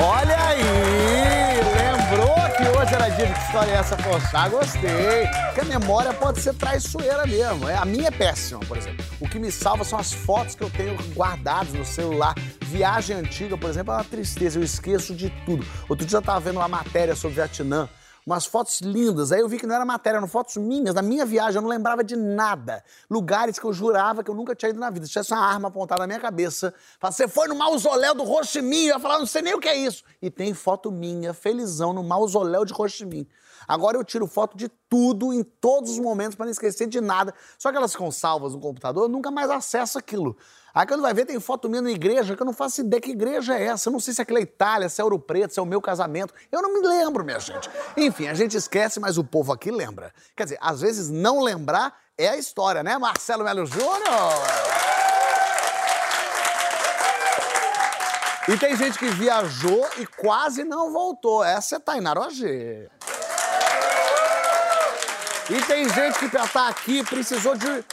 Olha aí! Lembrou que hoje era dia de que história é essa, Porchat? Gostei. Porque a memória pode ser traiçoeira mesmo. É, a minha é péssima, por exemplo. O que me salva são as fotos que eu tenho guardadas no celular. Viagem antiga, por exemplo, é uma tristeza. Eu esqueço de tudo. Outro dia eu tava vendo uma matéria sobre Vietnã umas fotos lindas. Aí eu vi que não era matéria, eram fotos minhas, da minha viagem, eu não lembrava de nada. Lugares que eu jurava que eu nunca tinha ido na vida. Se tivesse uma arma apontada na minha cabeça, fala, você foi no mausoléu do Ho Chi Minh, eu ia falar, não sei nem o que é isso. E tem foto minha, felizão, no mausoléu de Ho Chi Minh. Agora eu tiro foto de tudo, em todos os momentos, para não esquecer de nada. Só que elas ficam salvas no computador, eu nunca mais acesso aquilo. Aí quando vai ver, tem foto minha na igreja, que eu não faço ideia que igreja é essa. Eu não sei se é Itália, se é Ouro Preto, se é o meu casamento. Eu não me lembro, minha gente. Enfim, a gente esquece, mas o povo aqui lembra. Quer dizer, às vezes não lembrar é a história, né, Marcelo Melo Júnior? E tem gente que viajou e quase não voltou. Essa é Tainara OG. E tem gente que pra estar aqui precisou de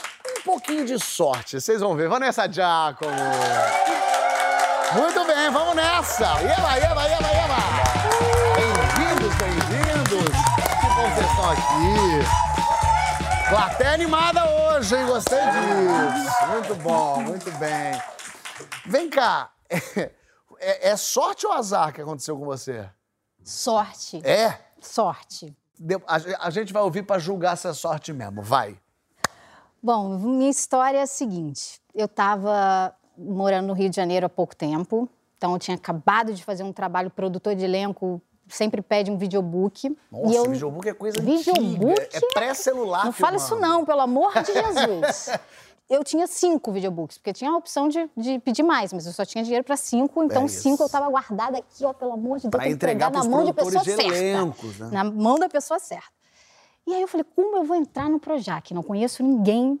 pouquinho de sorte. Vocês vão ver. Vanessa Giacomo. Muito bem, vamos nessa. Eba, eba, eba, eba. Bem-vindos, bem-vindos. Que bom vocês estão aqui. Plateia animada hoje, hein? Gostei disso. Muito bom, muito bem. Vem cá. É, é sorte ou azar que aconteceu com você? Sorte. É? Sorte. A, a gente vai ouvir pra julgar se é sorte mesmo. Vai. Bom, minha história é a seguinte: eu estava morando no Rio de Janeiro há pouco tempo, então eu tinha acabado de fazer um trabalho produtor de elenco, sempre pede um videobook. Nossa, e eu... videobook é coisa Videobook antiga. É pré-celular Não fala isso não, pelo amor de Jesus. Eu tinha cinco videobooks, porque tinha a opção de, de pedir mais, mas eu só tinha dinheiro para cinco, então É cinco eu estava guardada aqui, ó, pelo amor de Deus, Pra entregar entregar na mão de pessoa certa. elencos, né? Na mão da pessoa certa. E aí eu falei, como eu vou entrar no Projac? Não conheço ninguém.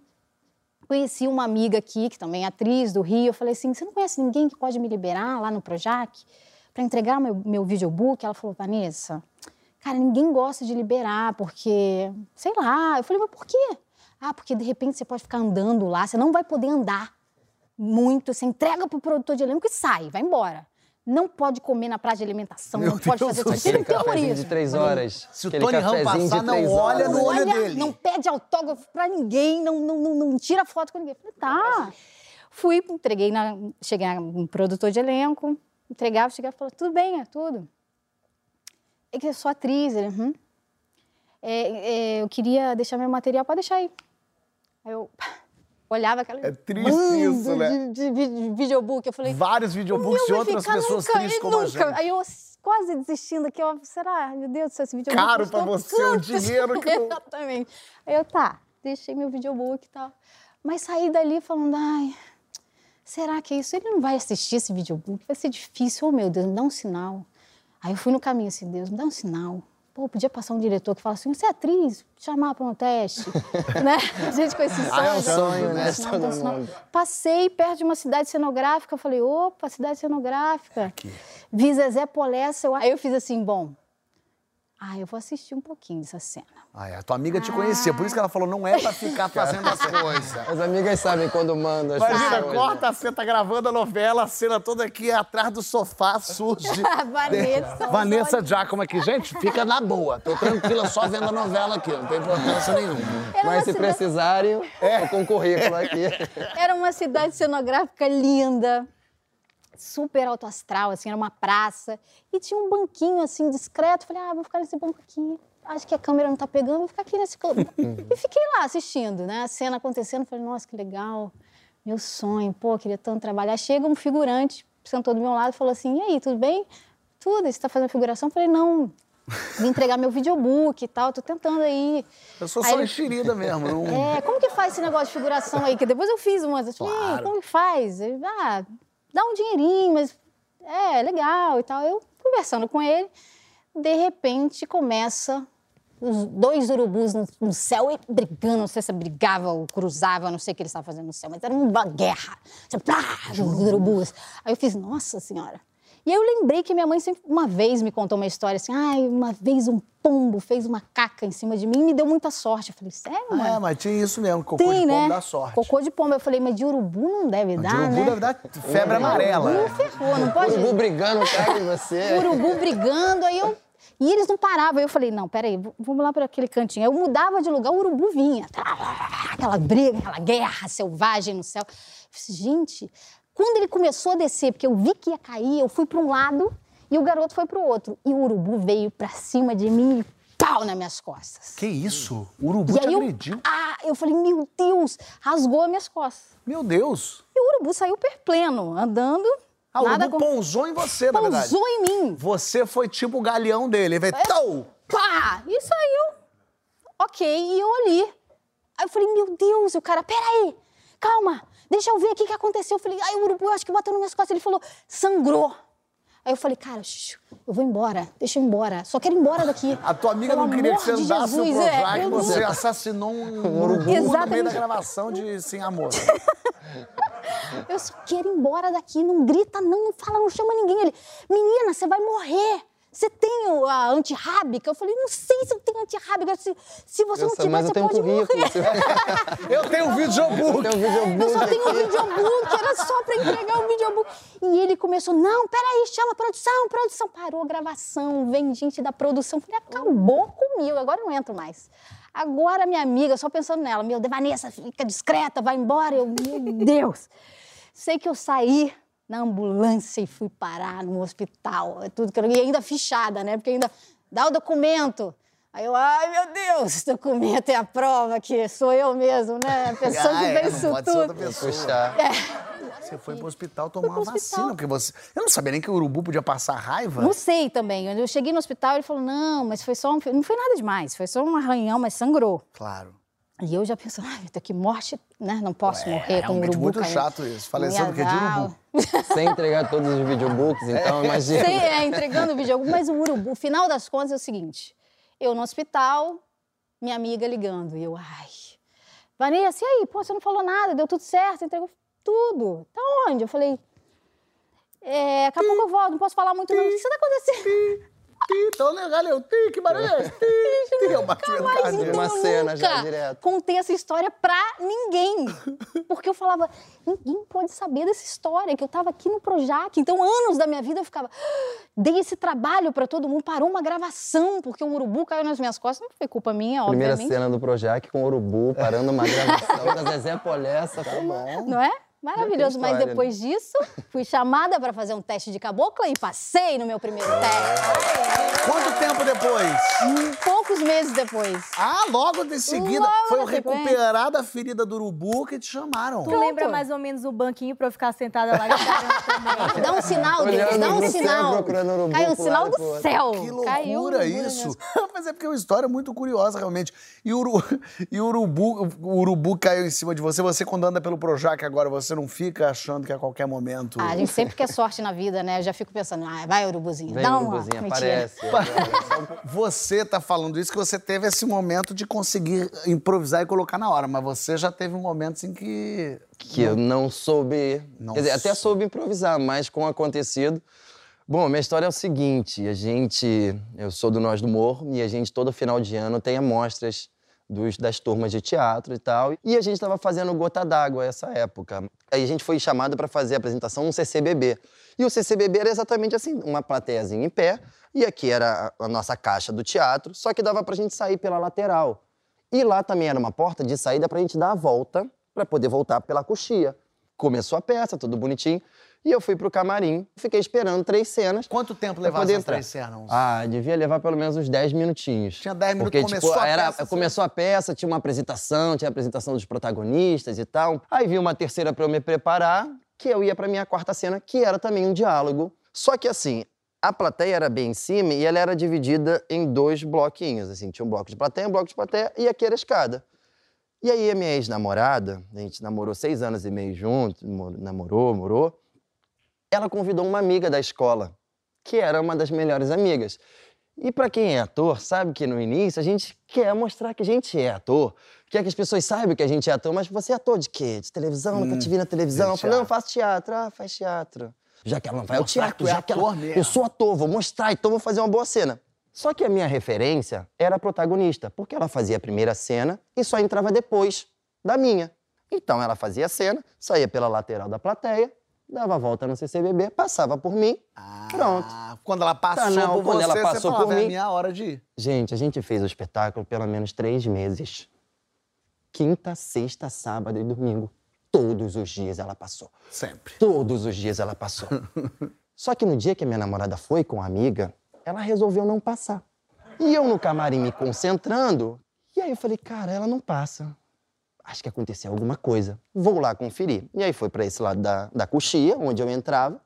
Conheci uma amiga aqui, que também é atriz do Rio. Eu falei assim, você não conhece ninguém que pode me liberar lá no Projac para entregar meu, meu videobook? Ela falou, Vanessa, cara, ninguém gosta de liberar, porque, sei lá. Eu falei, mas por quê? Ah, porque de repente você pode ficar andando lá, você não vai poder andar muito, você entrega pro produtor de elenco e sai, vai embora. Não pode comer na praça de alimentação, Meu não pode Deus fazer do isso. Céu. Cafezinho terrorismo. de três horas. Se o Tony de passar, não olha no olho Olha, dele. não pede autógrafo pra ninguém, não, não, não, não tira foto com ninguém. Falei, tá. Fui, entreguei, na, cheguei um produtor de elenco, entregava, chegava e falou, tudo bem, é tudo. É que eu sou atriz, ele, uhum. É, é, eu queria deixar meu material, pode deixar aí. Aí eu olhava aquela... É triste isso, né? De, de, de videobook, eu falei... Vários videobooks "Meu, de outras pessoas nunca, tristes como a nunca. gente. Aí eu quase desistindo aqui, ó, será? Meu Deus do céu, esse videobook Caro pra você, o tanto. dinheiro que não- Exatamente. Aí eu, tá, deixei meu videobook e tal. Mas saí dali falando, ai, será que é isso? Ele não vai assistir esse videobook, vai ser difícil. Oh, meu Deus, me dá um sinal. Aí eu fui no caminho assim, Deus, me dá um sinal. Pô, podia passar um diretor que fala assim, você é atriz, chamar para um teste, né? A gente com esse sonho. Ah, é um sonho, né? Sinal, dá um sinal. Passei perto de uma cidade cenográfica, falei, opa, cidade cenográfica. Aqui. Vi Zezé Polessa, eu... aí eu fiz assim, bom, ah, eu vou assistir um pouquinho dessa cena. Ah, é, a tua amiga te conhecia, por isso que ela falou, não é pra ficar fazendo as coisas. As amigas sabem quando mandam as Imagina, pessoas, corta, você tá gravando a novela, a cena toda aqui atrás do sofá surge. Vanessa, Vanessa. Giacomo aqui. Gente, fica na boa. Tô tranquila só vendo a novela aqui, não tem importância nenhuma. Era Mas se cidade- precisarem, é com currículo aqui. Era uma cidade cenográfica linda, super alto astral, assim, era uma praça. E tinha um banquinho, assim, discreto. Falei, ah, vou ficar nesse banco aqui. Acho que a câmera não tá pegando, vou ficar aqui nesse canto. e fiquei lá assistindo, né? A cena acontecendo. Falei, nossa, que legal. Meu sonho, pô, queria tanto trabalhar. Chega um figurante, sentou do meu lado e falou assim, e aí, tudo bem? Tudo, você tá fazendo figuração? Falei, não, vim entregar meu videobook e tal, tô tentando aí. Eu sou Aí só ele- enxerida mesmo. Não... É, como que faz esse negócio de figuração aí? Que depois eu fiz umas. Eu falei, Claro. como que faz? Ele, ah, dá um dinheirinho, mas é legal e tal. Eu conversando com ele, de repente começa os dois urubus no, céu e brigando, não sei se brigava ou cruzava, não sei o que eles estavam fazendo no céu, mas era uma guerra. Plá, os urubus. Aí eu fiz, nossa senhora. E aí eu lembrei que minha mãe sempre, uma vez me contou uma história assim, ai, uma vez um pombo fez uma caca em cima de mim e me deu muita sorte. Eu falei, sério, mãe? É, mas tinha isso mesmo, cocô Tem, de pombo né? dá sorte. Cocô de pombo. Eu falei, mas de urubu não deve De dar, urubu né? deve dar febre amarela. Urubu ferrou, não pode... Urubu brigando de você. urubu brigando, aí eu. E eles não paravam. Aí eu falei, não, peraí, vamos lá para aquele cantinho. Aí eu mudava de lugar, o urubu vinha. Aquela briga, aquela guerra selvagem no céu. Eu falei, gente, quando ele começou a descer, porque eu vi que ia cair, eu fui para um lado e o garoto foi para o outro. E o urubu veio para cima de mim e pau nas minhas costas. Que isso? O urubu e te eu, agrediu? ah, eu falei, meu Deus, rasgou as minhas costas. Meu Deus. E o urubu saiu perpleno, andando. Ah, o nada urubu com... pousou em você, na verdade. Pousou em mim. Você foi tipo o galeão dele. Ele veio, tou! pá! E saiu. Ok, e eu ali. Aí eu falei, meu Deus, e o cara, peraí, calma, deixa eu ver aqui o que aconteceu. Eu falei, ai, o urubu, eu acho que bateu nas minhas costas. Ele falou, sangrou. Aí eu falei, cara, eu vou embora, deixa eu ir embora. Só quero ir embora daqui. A tua amiga Pelo não queria que você andasse no Jesus, é, Projac, eu você não- assassinou um urubu no meio Exatamente. da gravação de Sim Amor. Eu só quero ir embora daqui, não grita não, não fala, não chama ninguém. Ele, menina, você vai morrer. Você tem o- a antirrábica? Eu falei, não sei se eu tenho antirrábica. Se, se você não Nossa, tiver, eu você tenho um pode morrer. Eu tenho um videobook. um videobook Eu só tenho um videobook, era só pra entregar o videobook. E ele começou, não, peraí, chama a produção, produção. Parou a gravação, vem gente da produção. Falei, acabou comigo, agora eu não entro mais. Agora minha amiga, só pensando nela, meu, Devanessa, fica discreta, vai embora. Eu, meu Deus. Sei que eu saí na ambulância e fui parar no hospital. é Tudo que eu... E ainda fichada, né? Porque ainda dá o documento. Aí eu, ai meu Deus, esse documento é a prova que sou eu mesmo, né? A pessoa Ah, que é, fez não isso pode ser outra tudo. pessoa. Puxar. Você foi pro hospital tomar pro uma hospital. vacina, porque você... Eu não sabia nem que o urubu podia passar raiva. Não sei também. Eu cheguei no hospital e ele falou: não, mas foi só um. Não foi nada demais, foi só um arranhão, mas sangrou. Claro. E eu já pensando, ai, que morte, né? Não posso morrer com um urubu muito caindo. chato isso. Falecendo Não que ia de urubu. Sem entregar todos os videobooks, então imagina. Sim, é, entregando o vídeo. Mas o urubu, o final das contas é o seguinte: eu no hospital, minha amiga ligando. E eu, ai. Vanessa, e aí? Pô, você não falou nada, deu tudo certo, entregou tudo. Tá onde? Eu falei. É, daqui a pouco eu volto, não posso falar muito, não. O que está acontecendo? Ih, tão legal, eu. Ih, que barulho é esse? Ih, Ih, é o batimento Mas cardíaco. então Uma eu cena já direto. contei essa história pra ninguém. Porque eu falava, ninguém pode saber dessa história, que eu tava aqui no Projac. Então, anos da minha vida eu ficava, "Ah, dei esse trabalho pra todo mundo, parou uma gravação, porque um urubu caiu nas minhas costas. Não foi culpa minha, Primeira obviamente. cena do Projac com o Urubu parando uma gravação da Zezé Polessa. Tá bom. Não é? Maravilhoso. Mas história, depois disso, fui chamada pra fazer um teste de cabocla e passei no meu primeiro teste. Quanto tempo depois? Poucos meses depois. Ah, logo de seguida Logo foi o recuperar da ferida do urubu que te chamaram. Tu lembra mais ou menos o banquinho pra eu ficar sentada lá? Dá um sinal, Deus, dá um sinal. procurando urubu Caiu pro sinal do céu. Que Caiu um loucura nas isso! Mas é porque é uma história muito curiosa, realmente. E e o urubu, o urubu caiu em cima de você. Você, quando anda pelo Projac agora, você não fica achando que a qualquer momento. Ah, a gente sempre quer sorte na vida, né? Eu já fico pensando, ah, vai, urubuzinho, Vem dá uma. Urubuzinho, aparece. agora. Você tá falando isso que você teve esse momento de conseguir improvisar e colocar na hora, mas você já teve um momento assim que. que eu não soube. Não quer dizer, até soube improvisar, mas com o acontecido. Bom, minha história é o seguinte: a gente. Eu sou do Nós do Morro e a gente, todo final de ano, tem amostras dos, das turmas de teatro e tal. E a gente estava fazendo Gota d'Água essa época. Aí a gente foi chamado para fazer a apresentação no CCBB. E o CCBB era exatamente assim: uma plateiazinha em pé, e aqui era a a nossa caixa do teatro, só que dava pra gente sair pela lateral. E lá também era uma porta de saída pra gente dar a volta, pra poder voltar pela coxia. Começou a peça, tudo bonitinho. E eu fui pro camarim, fiquei esperando três cenas. Quanto tempo levava essas entrar. três cenas? Ah, devia levar pelo menos uns 10 minutinhos. Tinha 10 minutos, Porque, começou tipo, a era, peça, você- começou a peça, tinha uma apresentação, tinha a apresentação dos protagonistas e tal. Aí vi uma terceira pra eu me preparar, que eu ia pra minha quarta cena, que era também um diálogo. Só que assim, a plateia era bem em cima e ela era dividida em dois bloquinhos, assim, tinha um bloco de plateia, um bloco de plateia e aqui era a escada. E aí a minha ex-namorada, a gente namorou seis anos e meio junto, mo- namorou, morou, ela convidou uma amiga da escola, que era uma das melhores amigas. E pra quem é ator, sabe que no início a gente quer mostrar que a gente é ator, quer que as pessoas saibam que a gente é ator, mas você é ator de quê? De televisão? Nunca te vi na televisão? Eu falei, não, eu teatro. faço teatro. Ah, faz teatro. Já que ela não vai ao teatro, é já que ela... mesmo. Eu sou ator, vou mostrar, então vou fazer uma boa cena. Só que a minha referência era a protagonista, porque ela fazia a primeira cena e só entrava depois da minha. Então ela fazia a cena, saía pela lateral da plateia, dava a volta no CCBB, passava por mim, pronto. Ah, Quando ela passou Tá, não, por quando você, ela você passou falava, por é mim- minha hora de ir. Gente, a gente fez o espetáculo pelo menos três meses. Quinta, sexta, sábado e domingo. Todos os dias ela passou. Sempre. Todos os dias ela passou. Só que no dia que a minha namorada foi com a amiga, ela resolveu não passar. E eu no camarim me concentrando, e aí eu falei, cara, ela não passa. Acho que aconteceu alguma coisa. Vou lá conferir. E aí foi para esse lado da, da coxia, onde eu entrava.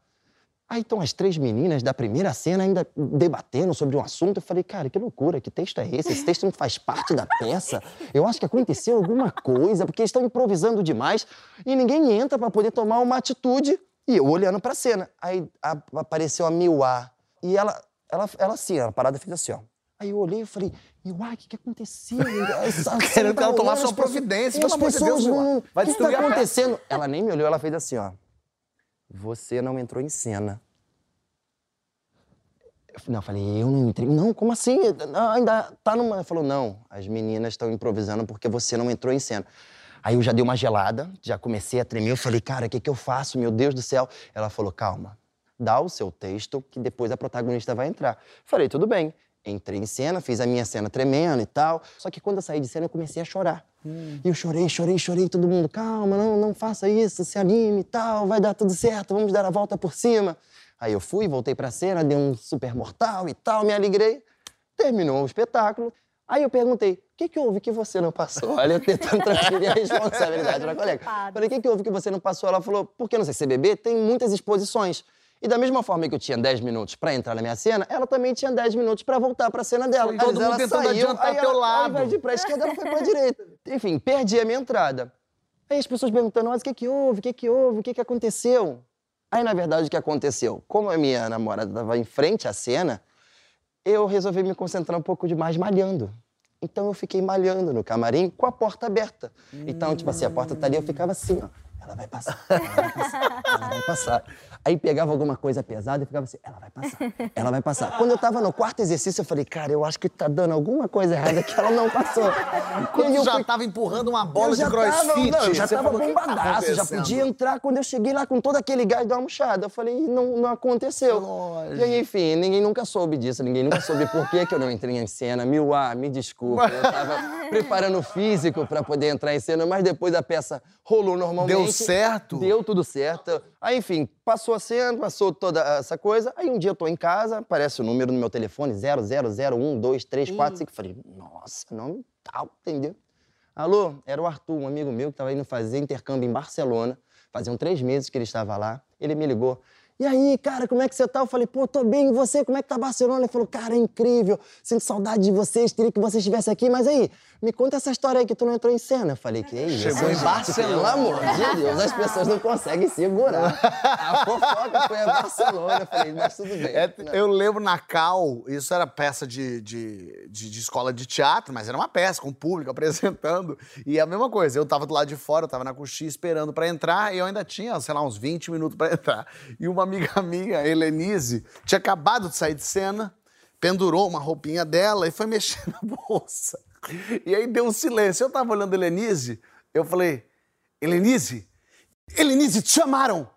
Aí estão as três meninas da primeira cena ainda debatendo sobre um assunto. Eu falei, cara, que loucura, que texto é esse? Esse texto não faz parte da peça. Eu acho que aconteceu alguma coisa, porque eles estão improvisando demais e ninguém entra para poder tomar uma atitude. E eu olhando pra cena. Aí a- apareceu a Miwa. E ela, ela, ela assim, a parada fez assim, ó. Aí eu olhei e falei, Miwa, o que, que aconteceu? Querendo que ela tomasse uma providência, e as pessoas não- O que, destruir tá acontecendo? Ela nem me olhou, ela fez assim, ó. Você não entrou em cena. Não, eu falei, eu não entrei. Não, como assim? Ainda tá numa. Ela falou, não, as meninas estão improvisando porque você não entrou em cena. Aí eu já dei uma gelada, já comecei a tremer. Eu falei, cara, o que, que eu faço? Meu Deus do céu. Ela falou, calma, dá o seu texto que depois a protagonista vai entrar. Falei, tudo bem. Entrei em cena, fiz a minha cena tremendo e tal. Só que quando eu saí de cena, eu comecei a chorar. E eu chorei, chorei, chorei. Todo mundo, calma, não, não faça isso, se anime e tal, vai dar tudo certo, vamos dar a volta por cima. Aí eu fui, voltei pra cena, dei um super mortal e tal, me alegrei. Terminou o espetáculo. Aí eu perguntei, o que, que houve que você não passou? Olha, eu tentando transferir a responsabilidade pra colega. Falei, o que, que houve que você não passou? Ela falou, porque no CCBB tem muitas exposições. E da mesma forma que eu tinha 10 minutos pra entrar na minha cena, ela também tinha 10 minutos pra voltar pra cena dela. Todo Mas mundo ela tentando saiu, adiantar aí teu ela, lado. Ao invés de ir pra esquerda, ela foi pra direita. Enfim, perdi a minha entrada. Aí as pessoas perguntando, mas o que que houve? O que que houve? O que que aconteceu? Aí, na verdade, o que aconteceu? Como a minha namorada estava em frente à cena, eu resolvi me concentrar um pouco demais malhando. Então eu fiquei malhando no camarim com a porta aberta. Então, tipo assim, a porta tá ali, eu ficava assim, ó. Ela vai passar, ela vai passar, ela vai passar. Aí pegava alguma coisa pesada e ficava assim, ela vai passar, ela vai passar. Quando eu tava no quarto exercício, eu falei, cara, eu acho que tá dando alguma coisa errada que ela não passou. Quando eu já fui- tava empurrando uma bola de crossfit. Tava, não, já tava falou, "O que tá bombadaço, já acontecendo?" podia entrar. Quando eu cheguei lá com todo aquele gás da almochada, eu falei, não, não aconteceu. Lógico. E aí, enfim, ninguém nunca soube disso, ninguém nunca soube por que, que eu não entrei em cena. Miuá, me desculpa, eu tava preparando o físico pra poder entrar em cena, mas depois a peça rolou normalmente. Deu certo? Deu tudo certo. Aí, enfim, passou a cena, passou toda essa coisa. Aí um dia eu tô em casa, aparece o número no meu telefone, 0001234, Falei, nossa, nome tal, entendeu? Alô, era o Arthur, um amigo meu que estava indo fazer intercâmbio em Barcelona. Faziam três meses que ele estava lá. Ele me ligou. E aí, cara, como é que você tá? Eu falei, pô, tô bem, e você? Como é que tá Barcelona? Ele falou, cara, é incrível, sinto saudade de vocês, queria que você estivesse aqui, mas aí, me conta essa história aí que tu não entrou em cena. Eu falei, que isso? Chegou em? Barcelona. Pelo amor de Deus, as pessoas não conseguem segurar. A fofoca foi a Barcelona. Eu falei, mas tudo bem. É, eu lembro na Cal, isso era peça de, de, de, de escola de teatro, mas era uma peça, com o público apresentando. E a mesma coisa, eu tava do lado de fora, eu tava na coxinha esperando pra entrar, e eu ainda tinha, sei lá, uns 20 minutos pra entrar. E uma amiga minha, Helenise, tinha acabado de sair de cena, pendurou uma roupinha dela e foi mexer na bolsa. E aí deu um silêncio. Eu tava olhando a Helenise, eu falei, Helenise, Helenise, te chamaram!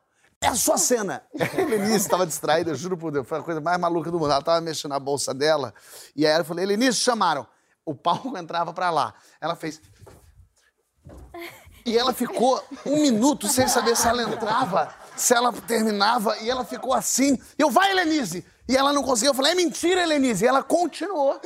É a sua cena. A Helenise estava distraída, eu juro por Deus, foi a coisa mais maluca do mundo. Ela estava mexendo na bolsa dela, e aí eu falei, Helenise, chamaram. O palco entrava pra lá. Ela fez. E ela ficou um minuto sem saber se ela entrava, se ela terminava, e ela ficou assim. Eu, vai, Helenise! E ela não conseguiu. Eu falei, é mentira, Helenise. E ela continuou.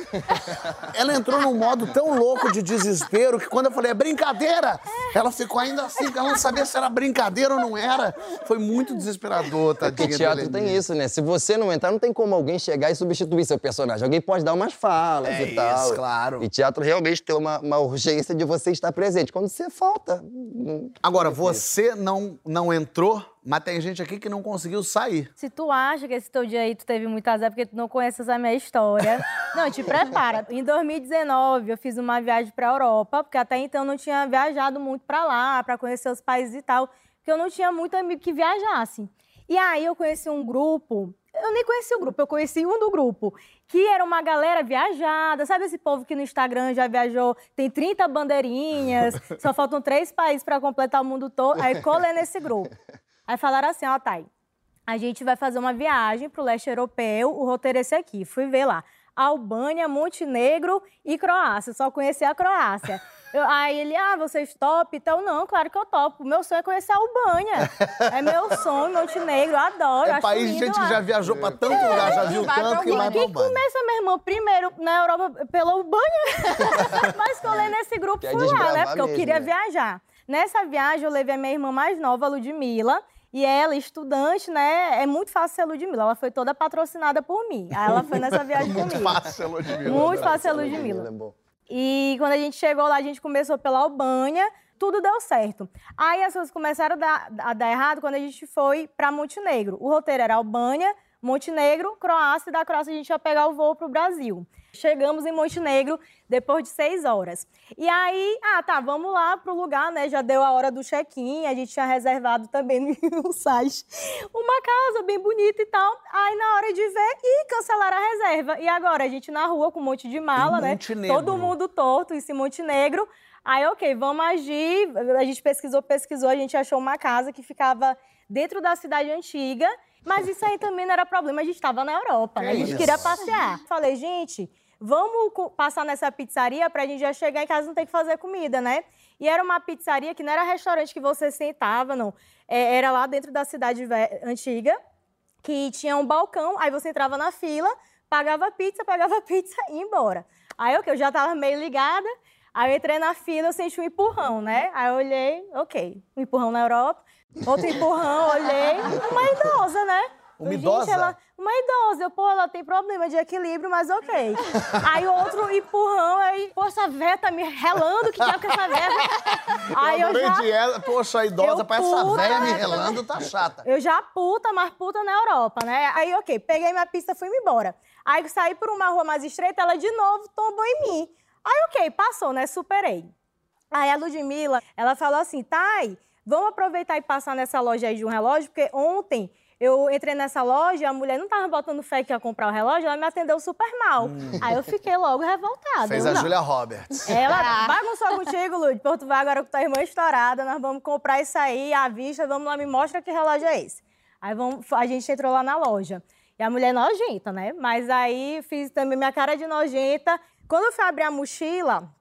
Ela entrou num modo tão louco de desespero que quando eu falei, é brincadeira, ela ficou ainda assim, porque ela não sabia se era brincadeira ou não era. Foi muito desesperador, tadinha. Porque teatro tem isso, né? Se você não entrar, não tem como alguém chegar e substituir seu personagem. Alguém pode dar umas falas É e tal. isso, claro. E teatro realmente tem uma, uma urgência de você estar presente. Quando você falta. Agora, você não, não entrou, mas tem gente aqui que não conseguiu sair. Se tu acha que esse teu dia aí tu teve muito azar porque tu não conheces a minha história, não, te prepara. Em 2019 eu fiz uma viagem pra Europa, porque até então eu não tinha viajado muito pra lá, pra conhecer os países e tal, porque eu não tinha muito amigo que viajasse. E aí eu conheci um grupo, eu nem conheci o grupo, eu conheci um do grupo, que era uma galera viajada, sabe esse povo que no Instagram já viajou, tem 30 bandeirinhas, só faltam três países para completar o mundo todo, aí colei nesse grupo. Aí falaram assim, ó, Thay, a gente vai fazer uma viagem para o leste europeu, o roteiro é esse aqui, fui ver lá. Albânia, Montenegro e Croácia. Só conheci a Croácia. Eu, aí ele, ah, vocês top? Então, não, claro que eu topo. Meu sonho é conhecer a Albânia. É meu sonho, Montenegro, eu adoro. É país de gente lá. que já viajou pra tanto é, lugar, já viu tanto que vai pra Albânia. começa, minha irmã, primeiro na Europa pela Albânia. Mas colei nesse grupo, fui lá, né? Porque mesmo, eu queria né? viajar. Nessa viagem, eu levei a minha irmã mais nova, Ludmilla, e ela, estudante, né? É muito fácil ser Ludmilla. Ela foi toda patrocinada por mim. Aí ela foi nessa viagem muito comigo. Muito fácil ser Ludmilla. Muito fácil ser Ludmilla. Ludmilla. E quando a gente chegou lá, a gente começou pela Albânia, tudo deu certo. Aí as coisas começaram a dar, a dar errado quando a gente foi para Montenegro. O roteiro era Albânia, Montenegro, Croácia, e da Croácia a gente ia pegar o voo para o Brasil. Chegamos em Montenegro depois de seis horas. E aí, ah, tá, vamos lá pro lugar, né? Já deu a hora do check-in, a gente tinha reservado também no site uma casa bem bonita e tal. Aí, na hora de ver, e cancelaram a reserva. E agora, a gente na rua com um monte de mala, né? Todo mundo torto, isso em Montenegro. Aí, ok, vamos agir. A gente pesquisou, pesquisou, a gente achou uma casa que ficava dentro da cidade antiga. Mas isso aí também não era problema, a gente estava na Europa, né? A gente queria passear. Falei, gente, vamos passar nessa pizzaria para a gente já chegar em casa e não ter que fazer comida, né? E era uma pizzaria que não era restaurante que você sentava, não. É, era lá dentro da cidade antiga, que tinha um balcão, aí você entrava na fila, pagava pizza, pagava pizza e ia embora. Aí eu, que eu já estava meio ligada, aí eu entrei na fila, eu senti um empurrão, né? Aí eu olhei, ok, um empurrão na Europa, outro empurrão, olhei, uma idosa, né? Uma idosa? Gente, ela, uma idosa. Eu, pô, ela tem problema de equilíbrio, mas ok. aí outro empurrão, aí, pô, essa véia tá me relando, que diabo que essa véia... aí eu, eu já... de ela, poxa, a idosa, pra essa véia me relando, tá chata. Eu já puta, mas puta na Europa, né? Aí, ok, peguei minha pista, fui embora. Aí saí por uma rua mais estreita, ela de novo tombou em mim. Aí, ok, passou, né? Superei. Aí a Ludmilla, ela falou assim, Thay, vamos aproveitar e passar nessa loja aí de um relógio, porque ontem eu entrei nessa loja, a mulher não estava botando fé que ia comprar o relógio, ela me atendeu super mal. Hum. Aí eu fiquei logo revoltada. Fez a Julia Roberts. Ela bagunçou contigo, Lud. Porto vai agora com tua irmã estourada, nós vamos comprar isso aí à vista, vamos lá, me mostra que relógio é esse. Aí vamos, a gente entrou lá na loja. E a mulher nojenta, né? Mas aí fiz também minha cara de nojenta. Quando eu fui abrir a mochila,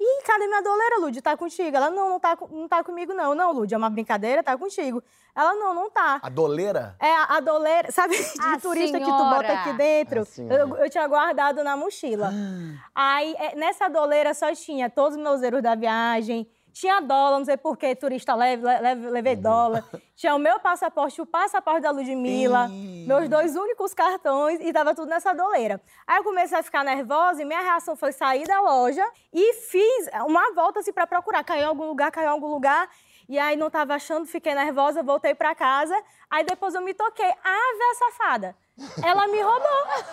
Ih, cadê minha doleira, Lud? Tá contigo? Ela, não, não tá, não tá comigo, não. Não, Lud, é uma brincadeira, tá contigo. Ela, não, não tá. A doleira? É, a, a doleira, sabe, de a turista senhora. que tu bota aqui dentro? Eu, eu, tinha guardado na mochila. Aí, é, nessa doleira só tinha todos os meus erros da viagem, tinha dólar, não sei por que turista leve, leve, levei uhum. dólar. Tinha o meu passaporte, o passaporte da Ludmilla, meus dois únicos cartões e tava tudo nessa doleira. Aí eu comecei a ficar nervosa e minha reação foi sair da loja e fiz uma volta assim para procurar. Caiu em algum lugar, caiu em algum lugar. E aí não tava achando, fiquei nervosa, voltei para casa. Aí depois eu me toquei. Ah, véia safada. Ela me roubou.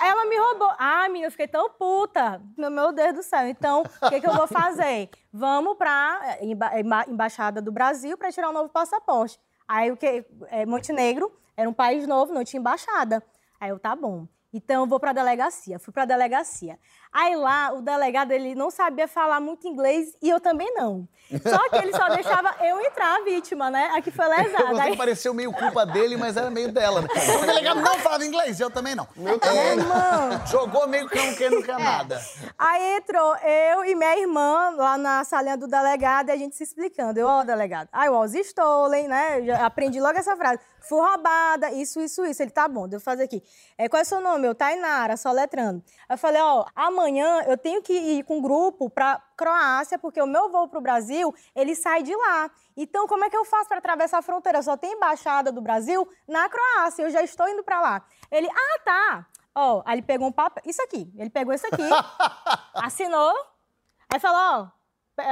Ela me roubou. Ah, menina, eu fiquei tão puta. Meu, meu Deus do céu. Então, o que, que eu vou fazer? Vamos para eh, emba Embaixada do Brasil para tirar um novo passaporte. Aí, o que? É, Montenegro era um país novo, não tinha embaixada. Aí eu, tá bom. Então, eu vou para a delegacia. Fui para a delegacia. Aí lá, o delegado, ele não sabia falar muito inglês e eu também não. Só que ele só deixava eu entrar, a vítima, né? A que foi lesada. Você Aí... pareceu meio culpa dele, mas era meio dela, né? O delegado não falava inglês, eu também não. Meu também. irmão. Jogou meio que não quer, quer nada. Aí entrou eu e minha irmã lá na salinha do delegado e a gente se explicando. Eu, ó, oh, delegado, I was stolen, né? Eu já aprendi logo essa frase. Fui roubada, isso, isso, isso. Ele, tá bom, devo fazer aqui. É, qual é o seu nome? Eu, Tainara, só letrando. Eu falei, ó, amanhã eu tenho que ir com um grupo para Croácia, porque o meu voo para o Brasil, ele sai de lá. Então, como é que eu faço para atravessar a fronteira? Só tem embaixada do Brasil na Croácia, eu já estou indo para lá. Ele, ah, tá. Ó, aí ele pegou um papel, isso aqui, ele pegou isso aqui, assinou, aí falou, ó,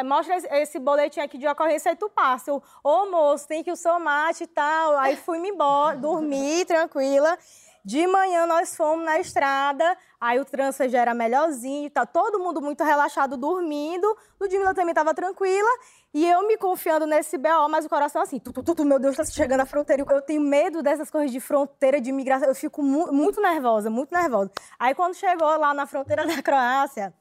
mostra esse boletim aqui de ocorrência aí tu passa. Ô, moço, tem que o seu mate e tal. Aí fui-me embora, dormi tranquila. De manhã nós fomos na estrada, aí o trânsito já era melhorzinho, tá todo mundo muito relaxado dormindo. Ludmilla também estava tranquila. E eu me confiando nesse BO, mas o coração assim, tu, tu, tu, meu Deus, tá chegando à fronteira. Eu tenho medo dessas coisas de fronteira, de imigração. Eu fico mu muito nervosa, muito nervosa. Aí quando chegou lá na fronteira da Croácia,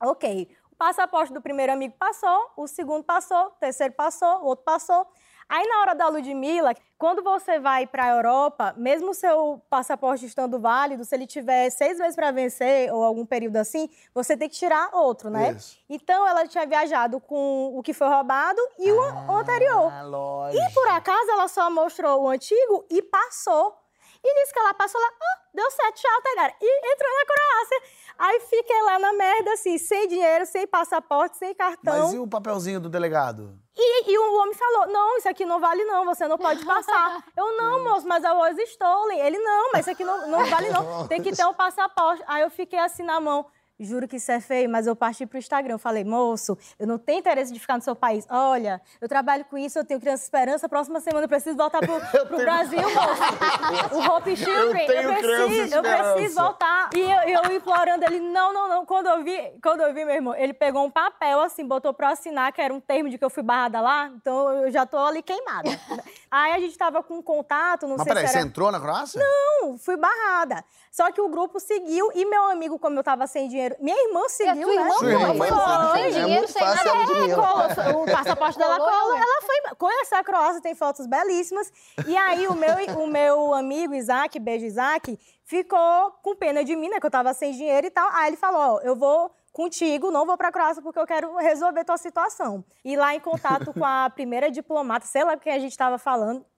ok. Passaporte do primeiro amigo passou, o segundo passou, o terceiro passou, o outro passou. Aí, na hora da Ludmilla, quando você vai para a Europa, mesmo o seu passaporte estando válido, se ele tiver seis meses para vencer ou algum período assim, você tem que tirar outro, né? Isso. Então, ela tinha viajado com o que foi roubado e o Ah, anterior. lógico. E por acaso ela só mostrou o antigo e passou. E nisso que ela passou lá, ah, deu certo, tchau, Tagara. E entrou na Croácia. Aí fiquei lá na merda, assim, sem dinheiro, sem passaporte, sem cartão. Mas e o papelzinho do delegado? E, e o homem falou: não, isso aqui não vale, não, você não pode passar. Eu, não, moço, mas a was stolen. Ele, não, mas isso aqui não, não vale, não. Tem que ter um passaporte. Aí eu fiquei assim na mão. Juro que isso é feio, mas eu parti pro Instagram. Eu falei, moço, eu não tenho interesse de ficar no seu país. Olha, eu trabalho com isso, eu tenho criança esperança. Próxima semana eu preciso voltar pro, pro Brasil, moço. O Hope Children, eu, criança preciso, eu preciso voltar. E eu, eu implorando ele, não, não, não. Quando eu vi, quando eu vi, meu irmão, ele pegou um papel, assim, botou pra eu assinar, que era um termo de que eu fui barrada lá. Então eu já tô ali queimada. Aí a gente tava com contato, não Mas sei peraí, se você era... entrou na Croácia? Não, fui barrada. Só que o grupo seguiu e meu amigo, como eu tava sem dinheiro, minha irmã seguiu, tua né? irmã Sua irmã foi, foi, sem É dinheiro, sem nada. a. Colou, o passaporte dela Colou, né? ela foi conhecer a Croácia, tem fotos belíssimas. E aí o meu, o meu amigo Isaac, beijo Isaac, ficou com pena de mim, né, que eu tava sem dinheiro e tal. Aí ele falou, ó, eu vou contigo, não vou pra Croácia porque eu quero resolver tua situação. E lá em contato com a primeira diplomata, sei lá quem a gente tava falando, e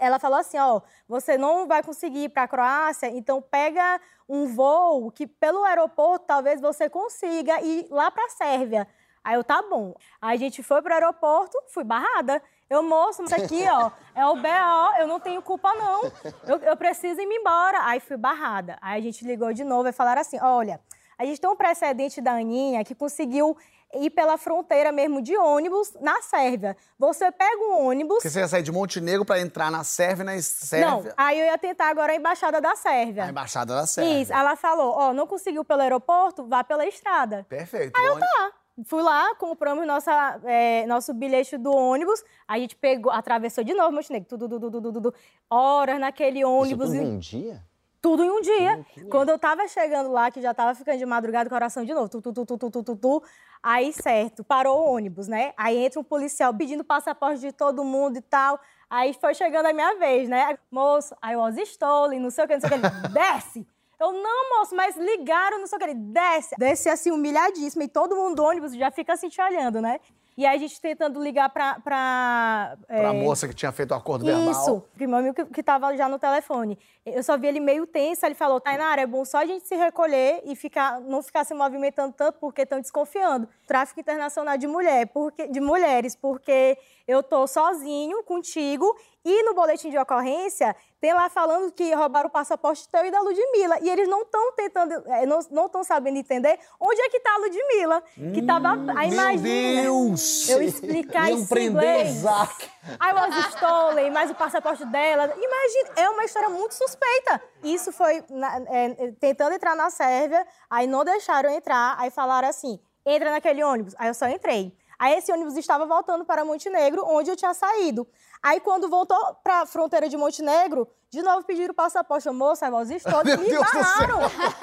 ela falou assim, ó, você não vai conseguir ir para a Croácia, então pega um voo que pelo aeroporto talvez você consiga ir lá para a Sérvia. Aí eu, tá bom. Aí a gente foi pro aeroporto, fui barrada. Eu, moço, isso aqui, ó, é o BO, eu não tenho culpa, não. Eu, eu preciso ir embora. Aí fui barrada. Aí a gente ligou de novo e falaram assim, olha, a gente tem um precedente da Aninha que conseguiu ir pela fronteira mesmo de ônibus na Sérvia. Você pega um ônibus... Porque você ia sair de Montenegro pra entrar na Sérvia e na Não, Sérvia. aí eu ia tentar agora a embaixada da Sérvia. A embaixada da Sérvia. Isso, ela falou, ó, não conseguiu pelo aeroporto, vá pela estrada. Perfeito. Aí eu Tá, fui lá, compramos nossa, é, nosso bilhete do ônibus, a gente pegou, atravessou de novo Montenegro, tudo, tudo, tudo, tudo, tudo, horas naquele Isso ônibus, tudo e- em um dia? Tudo em um dia. Quando eu tava chegando lá, que já tava ficando de madrugada, coração de novo, tu, tu, tu, tu, tu, tu, tu, aí certo, parou o ônibus, né? Aí entra um policial pedindo passaporte de todo mundo e tal. Aí foi chegando a minha vez, né? Moço, aí eu os stolen, não sei o que, não sei o que. Ele, desce! Eu, não, moço, mas ligaram, não sei o que. Ele, desce. Desce assim, humilhadíssimo. E todo mundo do ônibus já fica assim te olhando, né? E aí a gente tentando ligar pra... Pra, Pra é, moça que tinha feito o acordo verbal. isso, o meu amigo que, que tava já no telefone. Eu só vi ele meio tenso, ele falou, Tainara, é bom só a gente se recolher e ficar, não ficar se movimentando tanto porque estão desconfiando. Tráfico internacional de mulher, porque, de mulheres, porque eu tô sozinho, contigo, e no boletim de ocorrência tem lá falando que roubaram o passaporte teu e da Ludmilla. E eles não estão tentando, é, não estão sabendo entender onde é que tá a Ludmilla. Que tava. Aí Meu imagina. Deus! Eu explicar Iam isso em prender. Isaac. I was stolen, mas o passaporte dela. Imagina, é uma história muito suspeita. Isso foi na- é, tentando entrar na Sérvia, aí não deixaram entrar, aí falaram assim: entra naquele ônibus. Aí eu só entrei. Aí esse ônibus estava voltando para Montenegro, onde eu tinha saído. Aí quando voltou para a fronteira de Montenegro, de novo pediram o passaporte. I was stolen. Meu Me Deus do céu. barraram.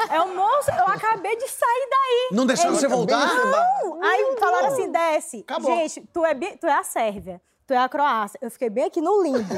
É o moço, eu acabei de sair daí. Não deixaram você voltar? Não! Aí falaram assim, desce. Acabou. Gente, tu é, tu é a Sérvia. Tu é a Croácia. Eu fiquei bem aqui no limbo.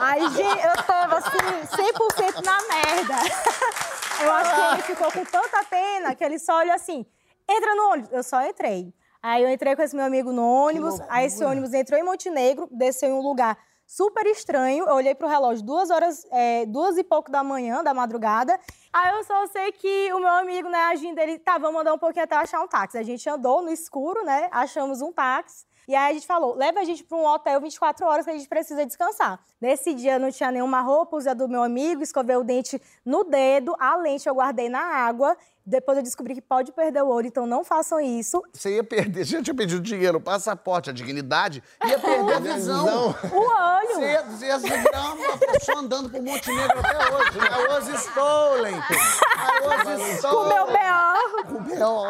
Aí, gente, eu tava assim, 100% na merda. Eu acho que ele ficou com tanta pena que ele só olhou assim, entra no ônibus. Eu só entrei. Aí eu entrei com esse meu amigo no ônibus, aí esse ônibus entrou em Montenegro, desceu em um lugar super estranho. Eu olhei pro relógio duas horas, é, duas e pouco da manhã, da madrugada. Aí eu só sei que o meu amigo, né, agindo, ele, tá, vamos andar um pouquinho até achar um táxi. A gente andou no escuro, né, achamos um táxi. E aí a gente falou, leva a gente para um hotel 24 horas que a gente precisa descansar. Nesse dia não tinha nenhuma roupa, usei a do meu amigo, escovei o dente no dedo, a lente eu guardei na água. Depois eu descobri que pode perder o olho, então não façam isso. Você ia perder, você já tinha pedido dinheiro, o passaporte, a dignidade, ia perder a visão. O olho! Você ia, você ia se virar uma pessoa andando por Montenegro até hoje. I was stolen. I was stolen. Com o meu B.O. Com B.O.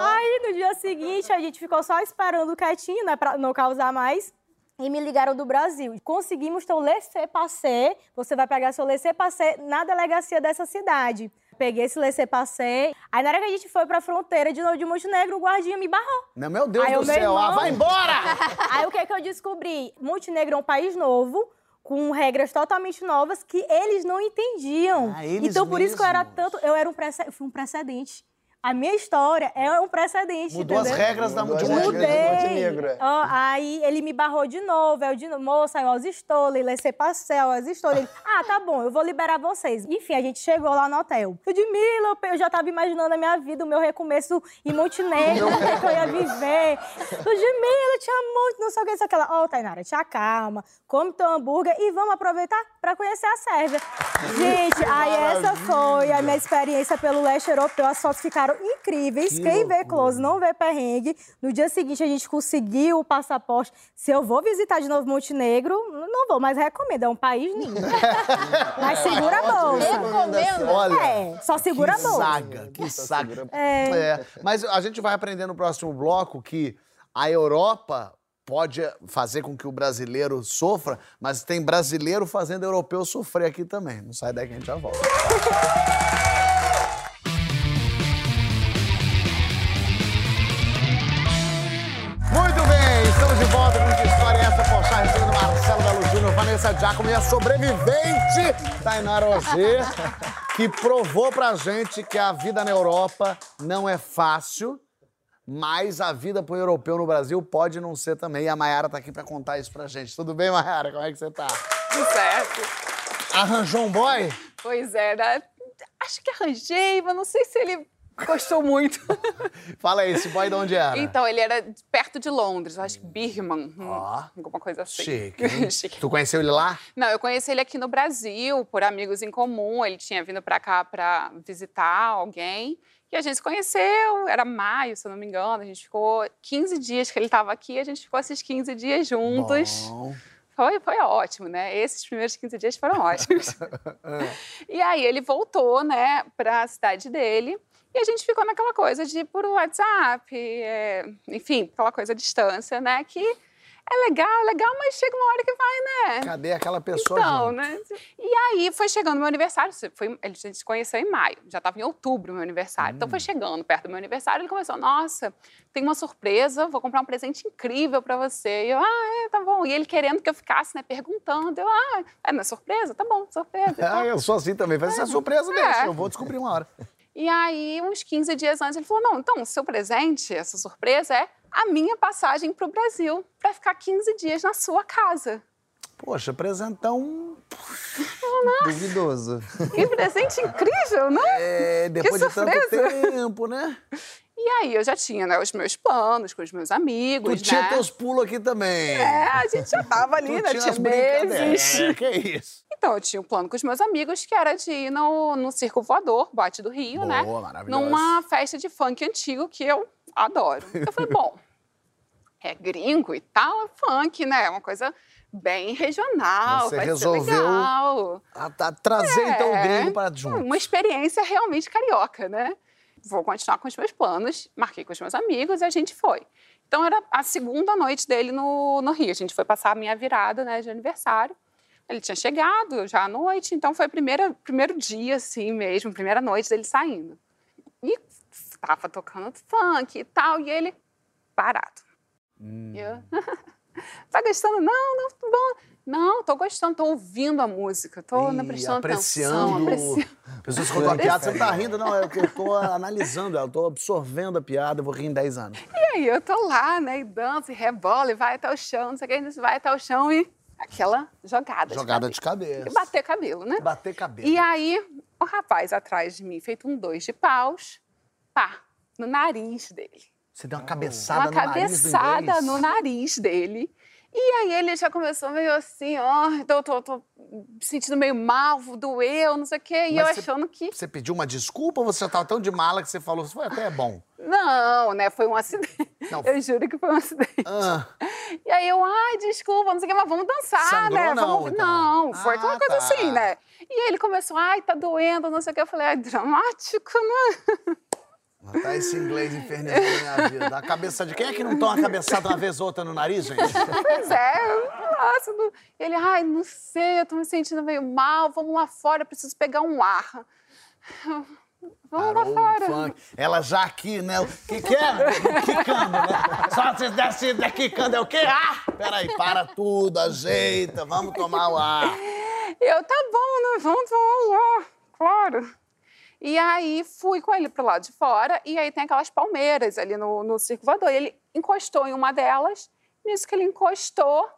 Dia seguinte, a gente ficou só esperando quietinho, né, pra não causar mais. E me ligaram do Brasil. Conseguimos ter o laissez-passer. Você vai pegar seu laissez-passer na delegacia dessa cidade. Peguei esse laissez-passer. Aí, na hora que a gente foi pra fronteira de novo de Montenegro, o guardinha me barrou. Não, meu Deus Aí do céu, ah, irmão- vai embora! Aí, o que, que eu descobri? Montenegro é um país novo, com regras totalmente novas que eles não entendiam. Ah, eles então, por isso que eu era tanto... Eu era um, prece- eu fui um precedente. A minha história é um precedente, Mudou as entendeu? regras da Mudou as de regras de Mudei. Montenegro, é. Ó, aí ele me barrou de novo, eu de novo, moça, eu aos estole, laissez passer, aos estole. Ele, ah, tá bom, eu vou liberar vocês. Enfim, a gente chegou lá no hotel. Ludmilla, eu já tava imaginando a minha vida, o meu recomeço em Montenegro, o que, que eu ia viver. Eu te amo muito, não sei o que, isso, aquela. Ó, Tainara, te acalma, come teu hambúrguer e vamos aproveitar pra conhecer a Sérvia. Gente, aí essa foi a minha experiência pelo leste europeu, as fotos ficaram incríveis. Que Quem vê loucura. close não vê perrengue. No dia seguinte a gente conseguiu o passaporte. Se eu vou visitar de novo Montenegro, não vou, mas recomendo. É um país lindo. mas segura a bolsa. Recomendo. Olha, É, só segura a que bolsa. saga, que saga. É. É, mas a gente vai aprender no próximo bloco que a Europa pode fazer com que o brasileiro sofra, mas tem brasileiro fazendo europeu sofrer aqui também. Não sai daí que a gente já volta. Vanessa Giacomo e a sobrevivente Tainara Ozê, que provou pra gente que a vida na Europa não é fácil, mas a vida pro europeu no Brasil pode não ser também. E a Mayara tá aqui pra contar isso pra gente. Tudo bem, Mayara? Como é que você tá? Tudo certo. Arranjou um boy? Pois é, né? acho que arranjei, mas não sei se ele gostou muito. Fala aí, esse boy de onde era? então, ele era perto de Londres, acho que Birmingham, hum, Ó. alguma coisa assim. Chique. Chique. Tu conheceu ele lá? Não, eu conheci ele aqui no Brasil, por amigos em comum. Ele tinha vindo pra cá pra visitar alguém. E a gente se conheceu, era maio, se eu não me engano. A gente ficou 15 dias que ele estava aqui, a gente ficou esses 15 dias juntos. Bom. Foi, foi ótimo, né? Esses primeiros 15 dias foram ótimos. e aí ele voltou, né, para a cidade dele. E a gente ficou naquela coisa de por WhatsApp, é, enfim, aquela coisa à distância, né? Que é legal, é legal, mas chega uma hora que vai, né? Cadê aquela pessoa? Então, né? E aí foi chegando meu aniversário. Foi, a gente se conheceu em maio, já estava em outubro meu aniversário. Então Hum. foi chegando perto do meu aniversário, ele começou: Nossa, tem uma surpresa, vou comprar um presente incrível para você. E eu, ah, é, tá bom. E ele querendo que eu ficasse, né, perguntando. Eu, ah, é, não é surpresa? Tá bom, surpresa. tal. Ah, eu sou assim também. Vai ser surpresa É. deixa. Eu vou descobrir uma hora. E aí, uns 15 dias antes, ele falou: Não, então, o seu presente, essa surpresa é a minha passagem para o Brasil, para ficar 15 dias na sua casa. Poxa, presentão. Duvidoso. Que presente incrível, né? É, depois de tanto tempo, né? E aí eu já tinha né, os meus planos com os meus amigos, Tu tinha né? teus pulos aqui também. É, a gente já tava ali, Tu né? tinha Tinha meses. É, que isso. Então, eu tinha um plano com os meus amigos que era de ir no, no Circo Voador, Boate do Rio, né? Boa, maravilhosa. Numa festa de funk antigo que eu adoro. Eu falei, bom, é gringo e tal, é funk, né? É uma coisa bem regional, Você vai resolveu legal. Ah, tá, trazer então o É, gringo para junto. Uma experiência realmente carioca, né? Vou continuar com os meus planos, marquei com os meus amigos e a gente foi. Então era a segunda noite dele no, no Rio. A gente foi passar a minha virada né, de aniversário. Ele tinha chegado já à noite, então foi o primeiro, primeiro dia, assim mesmo, primeira noite dele saindo. E tava tocando funk e tal, e ele parado. E eu, tá gostando? Não, não, bom. Não, tô gostando, tô ouvindo a música, tô Ih, prestando apreciando. atenção, apreciando. Pessoas contam uma piada, você não tá rindo, não. É que eu tô analisando ela, tô absorvendo a piada, eu vou rir em 10 anos. E aí eu tô lá, né, e dança, e rebola, e vai até o chão, não sei o que, a vai até o chão e aquela jogada. Jogada de cabelo. cabeça. E bater cabelo, né? Bater cabelo. E aí o rapaz atrás de mim, feito um dois de paus, pá, no nariz dele. Você deu uma cabeçada Uma no nariz do cabeçada no nariz dele. E aí ele já começou meio assim, ó, tô, tô, tô me sentindo meio mal, doeu, não sei o quê. E Mas eu você- achando que. Você pediu uma desculpa ou você já tava tão de mala que você falou, isso foi até bom? Não, né? Foi um acidente. Não. Eu juro que foi um acidente. Ah, E aí eu, ai, desculpa, não sei o que, mas vamos dançar, Sangrou né? não, vamos... então? não, foi Ah, uma coisa tá. assim, né? E ele começou, ai, tá doendo, não sei o que. Eu falei, ai, dramático, né? Tá esse inglês infernizando minha vida. A cabeça de quem é que não toma uma cabeçada uma vez ou outra no nariz, gente? Pois é, nossa, não... ele, ai, não sei, eu tô me sentindo meio mal, vamos lá fora, eu preciso pegar um ar. Vamos Parou lá o fora. funk. Ela já aqui, né? O que que é? Quicando, né? Só se desce daqui, quicando é o quê? Ah! Peraí, para tudo, ajeita, vamos tomar o ar. Eu, tá bom, né? Vamos tomar um ar, claro. E aí fui com ele pro lado de fora, e aí tem aquelas palmeiras ali no, no circo voador. E ele encostou em uma delas, nisso que ele encostou,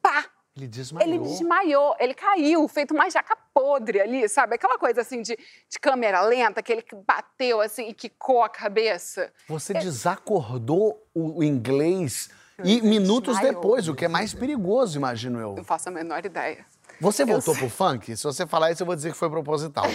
pá! Ele desmaiou. Ele desmaiou, ele caiu, feito uma jaca podre ali, sabe? Aquela coisa assim de, de câmera lenta, que ele bateu assim e quicou a cabeça. Você desacordou o o inglês e minutos desmaiou. depois, o que é mais perigoso, imagino eu. Não faço a menor ideia. Você voltou pro funk? Se você falar isso, eu vou dizer que foi proposital.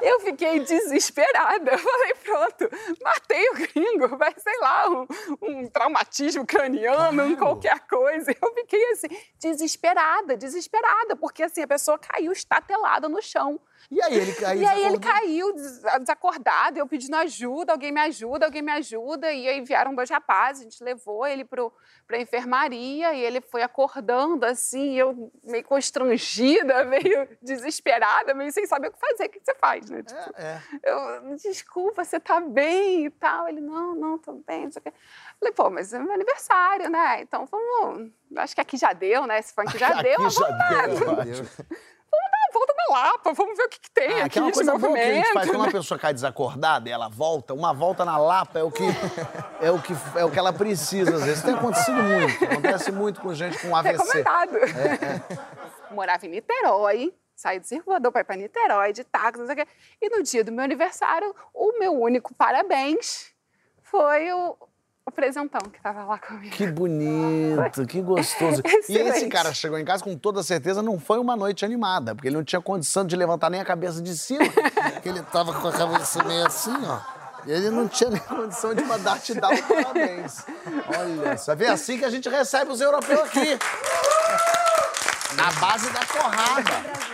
Eu fiquei desesperada. Eu falei, pronto, matei o gringo, vai, sei lá, um, um traumatismo craniano, um qualquer coisa. Eu fiquei assim, desesperada, desesperada, porque assim, a pessoa caiu estatelada no chão. E aí ele caiu. E aí ele caiu des- desacordado, eu pedindo ajuda, alguém me ajuda, alguém me ajuda. E aí vieram dois rapazes, a gente levou ele pro, pra enfermaria e ele foi acordando assim, eu meio constrangida, meio desesperada, meio sem saber o que fazer. O que você faz, né? Tipo, É. eu, desculpa, você tá bem e tal. Ele, não, não, tô bem, não sei o quê. Falei, pô, mas é meu aniversário, né? Então vamos. Acho que aqui já deu, né? Esse funk já Aqui deu. já vamos lá, deu, vamos ótimo. dar a volta na Lapa, vamos ver o que, que tem Ah, aqui que é uma de coisa boa que a gente faz. Quando uma né? pessoa cai desacordada e ela volta, uma volta na Lapa é o que, é o que, é o que ela precisa, às vezes. Tem acontecido muito. Acontece muito com gente com AVC. Recomendado. É, Morava em Niterói, saí do circulador para ir para Niterói, de táxi, não sei o quê. E no dia do meu aniversário, o meu único parabéns foi o presentão que estava lá comigo. Que bonito, que gostoso. E esse cara chegou em casa com toda certeza não foi uma noite animada, porque ele não tinha condição de levantar nem a cabeça de cima, porque ele tava com a cabeça meio assim, ó. E ele não tinha nem condição de mandar te dar um parabéns. Olha, só vê assim que a gente recebe os europeus aqui. Na base da porrada.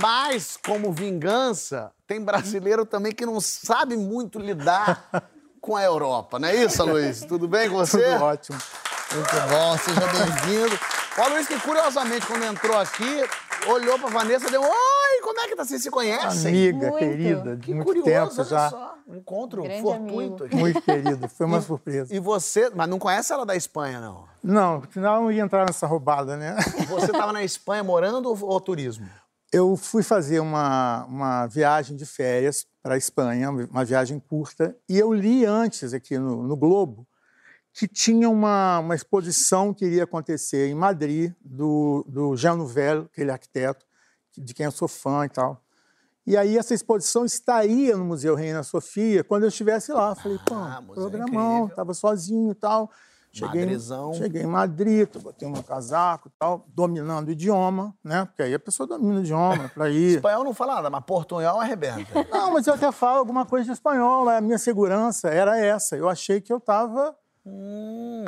Mas, como vingança, tem brasileiro também que não sabe muito lidar com a Europa, não é isso, Luiz? Tudo bem com você? Tudo ótimo. Muito bom, seja bem-vindo. Ó, Luiz, que curiosamente, quando entrou aqui, olhou pra Vanessa e deu: Oi, como é que tá? Vocês se conhecem? Amiga, Muito. querida, de Que muito curioso, tempo olha já. só. Um encontro Grande fortuito amigo. aqui. Muito querida, foi uma surpresa. E você, mas não conhece ela da Espanha, não? Não, senão eu não ia entrar nessa roubada, né? Você tava na Espanha morando ou, ou turismo? Eu fui fazer uma, uma viagem de férias para a Espanha, uma viagem curta, e eu li antes aqui no, no Globo que tinha uma, uma exposição que iria acontecer em Madrid, do, do Jean Nouvel, aquele arquiteto, de quem eu sou fã e tal. E aí essa exposição estaria no Museu Reina Sofia quando eu estivesse lá. Falei, pô, Ah, museu programão, estava sozinho e tal. Cheguei, Madrizão. cheguei em Madrid, botei meu casaco e tal, dominando o idioma, né? Porque aí a pessoa domina o idioma para ir. Espanhol não fala nada, mas portunhol arrebenta. Não, mas eu até falo alguma coisa de espanhol, a minha segurança era essa. Eu achei que eu estava. Hum,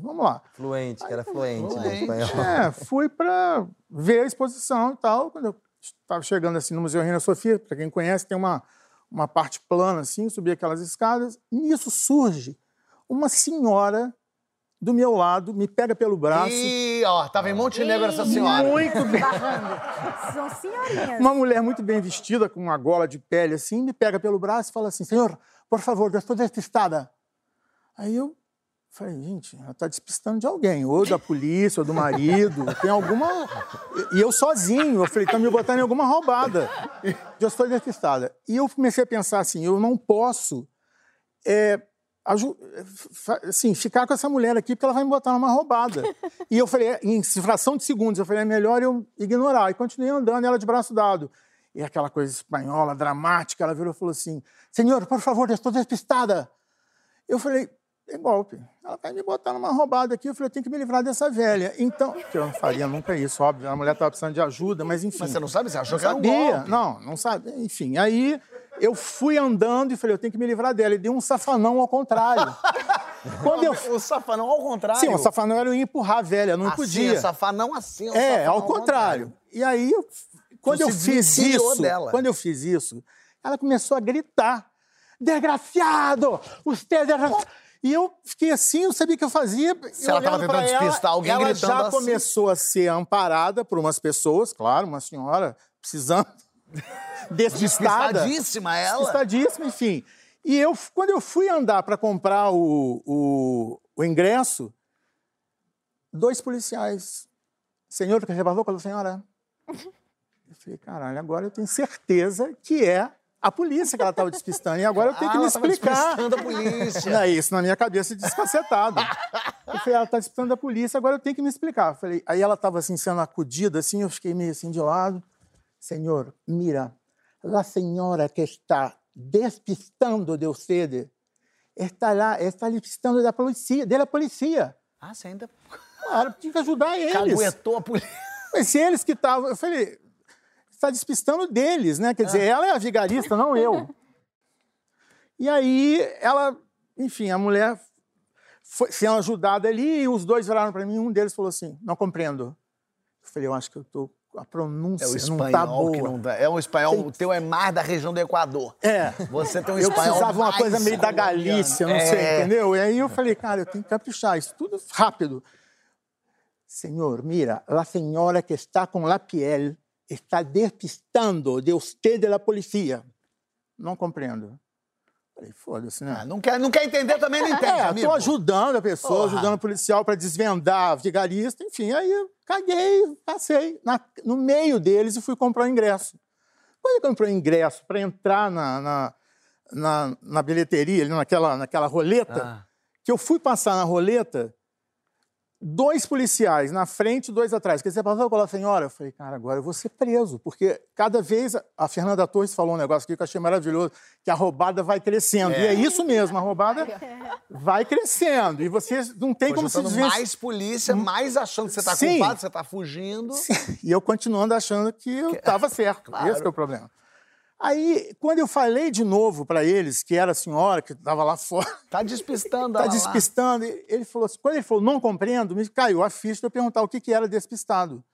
vamos lá. Fluente, que era fluente, né? Fluente. Espanhol. É, fui para ver a exposição e tal. Quando eu estava chegando assim no Museu Reina Sofia, para quem conhece, tem uma, uma parte plana assim, subi aquelas escadas. Nisso surge uma senhora do meu lado, me pega pelo braço. E, ó, tava em Montenegro essa senhora. Muito bem. São senhorinhas. Uma mulher muito bem vestida, com uma gola de pele assim, me pega pelo braço e fala assim: Senhor, por favor, eu estou despistada. Aí eu falei: Gente, ela está despistando de alguém, ou da polícia, ou do marido, tem alguma. E eu sozinho, eu falei: Está me botando em alguma roubada. Eu estou despistada. E eu comecei a pensar assim: eu não posso. é, assim, ficar com essa mulher aqui porque ela vai me botar numa roubada. E eu falei, em fração de segundos, eu falei, é melhor eu ignorar. E continuei andando, ela de braço dado. E aquela coisa espanhola, dramática, ela virou e falou assim, senhor, por favor, eu estou despistada. Eu falei, é golpe. Ela vai me botar numa roubada aqui. Eu falei, eu tenho que me livrar dessa velha. Então, que eu não faria nunca isso, óbvio. A mulher estava precisando de ajuda, mas enfim. Mas você não sabe? Você achou Não que um sabia, golpe. não, não sabe. Enfim, aí eu fui andando e falei, eu tenho que me livrar dela. E dei um safanão ao contrário. Quando eu... O safanão ao contrário. Sim, o safanão era eu ia empurrar a velha, não assim, podia. safanão assim, É, safanão ao contrário. E aí, eu- quando eu fiz isso, dela. quando eu fiz isso, Ela começou a gritar: desgraciado! Você é E eu fiquei assim, eu sabia o que eu fazia. Se ela estava tentando despistar alguém ela gritando já assim. começou a ser amparada por umas pessoas, claro, uma senhora precisando despistada. Despistadíssima ela. Despistadíssima, enfim. E eu, quando eu fui andar para comprar o, o, o ingresso, dois policiais. Senhor, que com a senhora? Eu falei, caralho, agora eu tenho certeza que é a polícia que ela estava despistando. E agora eu tenho que Ah, me ela tava explicar. despistando a polícia. Não é isso, na minha cabeça descacetado. Eu falei, ela está despistando a polícia, agora eu tenho que me explicar. Eu falei, aí ela estava assim, sendo acudida, assim, eu fiquei meio assim de lado. Senhor, mira, a senhora que está despistando de você está lá, está despistando da polícia, dela polícia. Ah, você ainda Claro, tinha que ajudar eles. caguetou a polícia. Mas se eles que estavam. Eu falei, está despistando deles, né? Quer dizer, Ah. ela é a vigarista, não eu. E aí, ela, enfim, a mulher foi sendo ajudada ali e os dois viraram para mim. Um deles falou assim: Não compreendo. Eu falei, eu acho que eu tô. A pronúncia É o não espanhol tá boa. que não dá. É um espanhol, o teu é mais da região do Equador. É. Você tem um Eu espanhol precisava uma coisa meio da. Galícia, não É. sei, entendeu? E aí eu falei, cara, eu tenho que caprichar, isso tudo rápido. Senhor, mira, a senhora que está com la piel está despistando de de la policía. Não compreendo. Falei, foda-se, né? Ah, não, quer, não quer entender também, não entende, É, amigo. estou ajudando a pessoa, Porra. ajudando o policial para desvendar vigarista, enfim, aí caguei, passei na- no meio deles e fui comprar o ingresso. Quando eu comprei o ingresso para entrar na, na, na, na bilheteria, naquela, naquela roleta, Ah. que eu fui passar na roleta, dois policiais na frente e dois atrás. Quer dizer, passou com a senhora? Eu falei, cara, agora eu vou ser preso, porque cada vez a Fernanda Torres falou um negócio aqui que eu achei maravilhoso, que a roubada vai crescendo. E é isso mesmo, a roubada vai crescendo. E você não tem como se desvencilhar. mais polícia, mais achando que você tá Sim. culpado, que você tá fugindo. E eu continuando achando que eu estava certo. Claro. Esse que é o problema. Aí, quando eu falei de novo para eles, que era a senhora que estava lá fora, Tá despistando Tá lá. despistando. Ele falou assim, quando ele falou, não compreendo, me caiu a ficha de eu perguntar o que, que era despistado.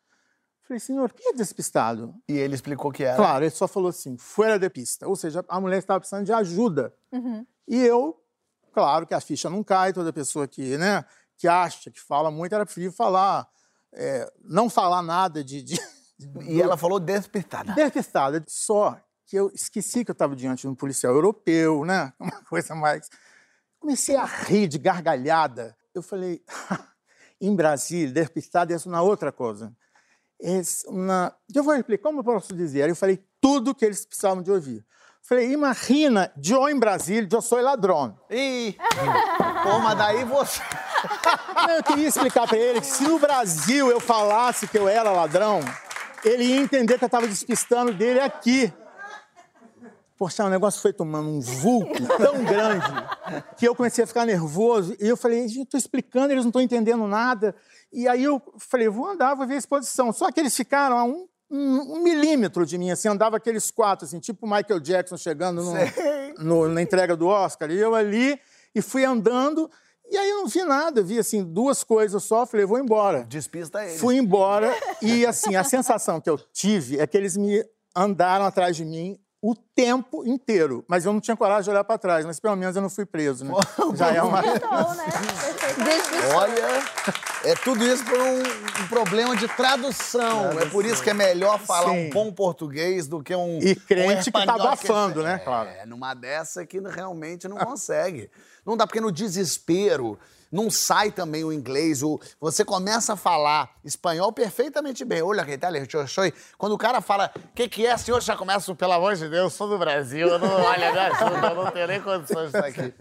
Falei, senhor, o que é despistado? E ele explicou que era. Claro, ele só falou assim, fora de pista. Ou seja, a mulher estava precisando de ajuda. E eu, claro que a ficha não cai, toda pessoa que, né, que acha, que fala muito, era preferível falar, é, não falar nada de, de, E ela falou despistada. Despistada. Só que eu esqueci que eu estava diante de um policial europeu, né? Uma coisa mais. Comecei a rir de gargalhada. Eu falei, em Brasília, despistada é uma outra coisa. Uma... Eu vou explicar, como eu posso dizer? Eu falei tudo que eles precisavam de ouvir. Falei, imagina, eu em Brasília, eu sou ladrão. Ih! Pô, mas daí você. Não, eu queria explicar para ele que se no Brasil eu falasse que eu era ladrão, ele ia entender que eu estava despistando dele aqui. Poxa, o negócio foi tomando um vulco tão grande que eu comecei a ficar nervoso. E eu falei, gente, estou explicando, eles não estão entendendo nada. E aí eu falei, vou andar, vou ver a exposição. Só que eles ficaram a um, um- um milímetro de mim, assim, andava aqueles quatro, assim, tipo o Michael Jackson chegando no- no- na entrega do Oscar. E eu ali, e fui andando, e aí eu não vi nada, eu vi, assim, duas coisas só, falei, vou embora. Despista ele. Fui embora e, assim, a sensação que eu tive é que eles me andaram atrás de mim o tempo inteiro. Mas eu não tinha coragem de olhar para trás, mas pelo menos eu não fui preso, né? Já é uma... Então, né? Olha, é tudo isso por um, um problema de tradução. É por isso que é melhor falar um Sim. bom português do que um. E crente um que tá abafando, né? É, Claro. numa dessa que realmente não consegue. Não dá, porque no desespero não sai também o inglês. O, você começa a falar espanhol perfeitamente bem. Olha que tal, eu sou. Quando o cara fala, o que, que é, senhor? Já começa, pelo amor de Deus, sou do Brasil. Eu não, olha, me ajuda, eu não tenho nem condições estar aqui.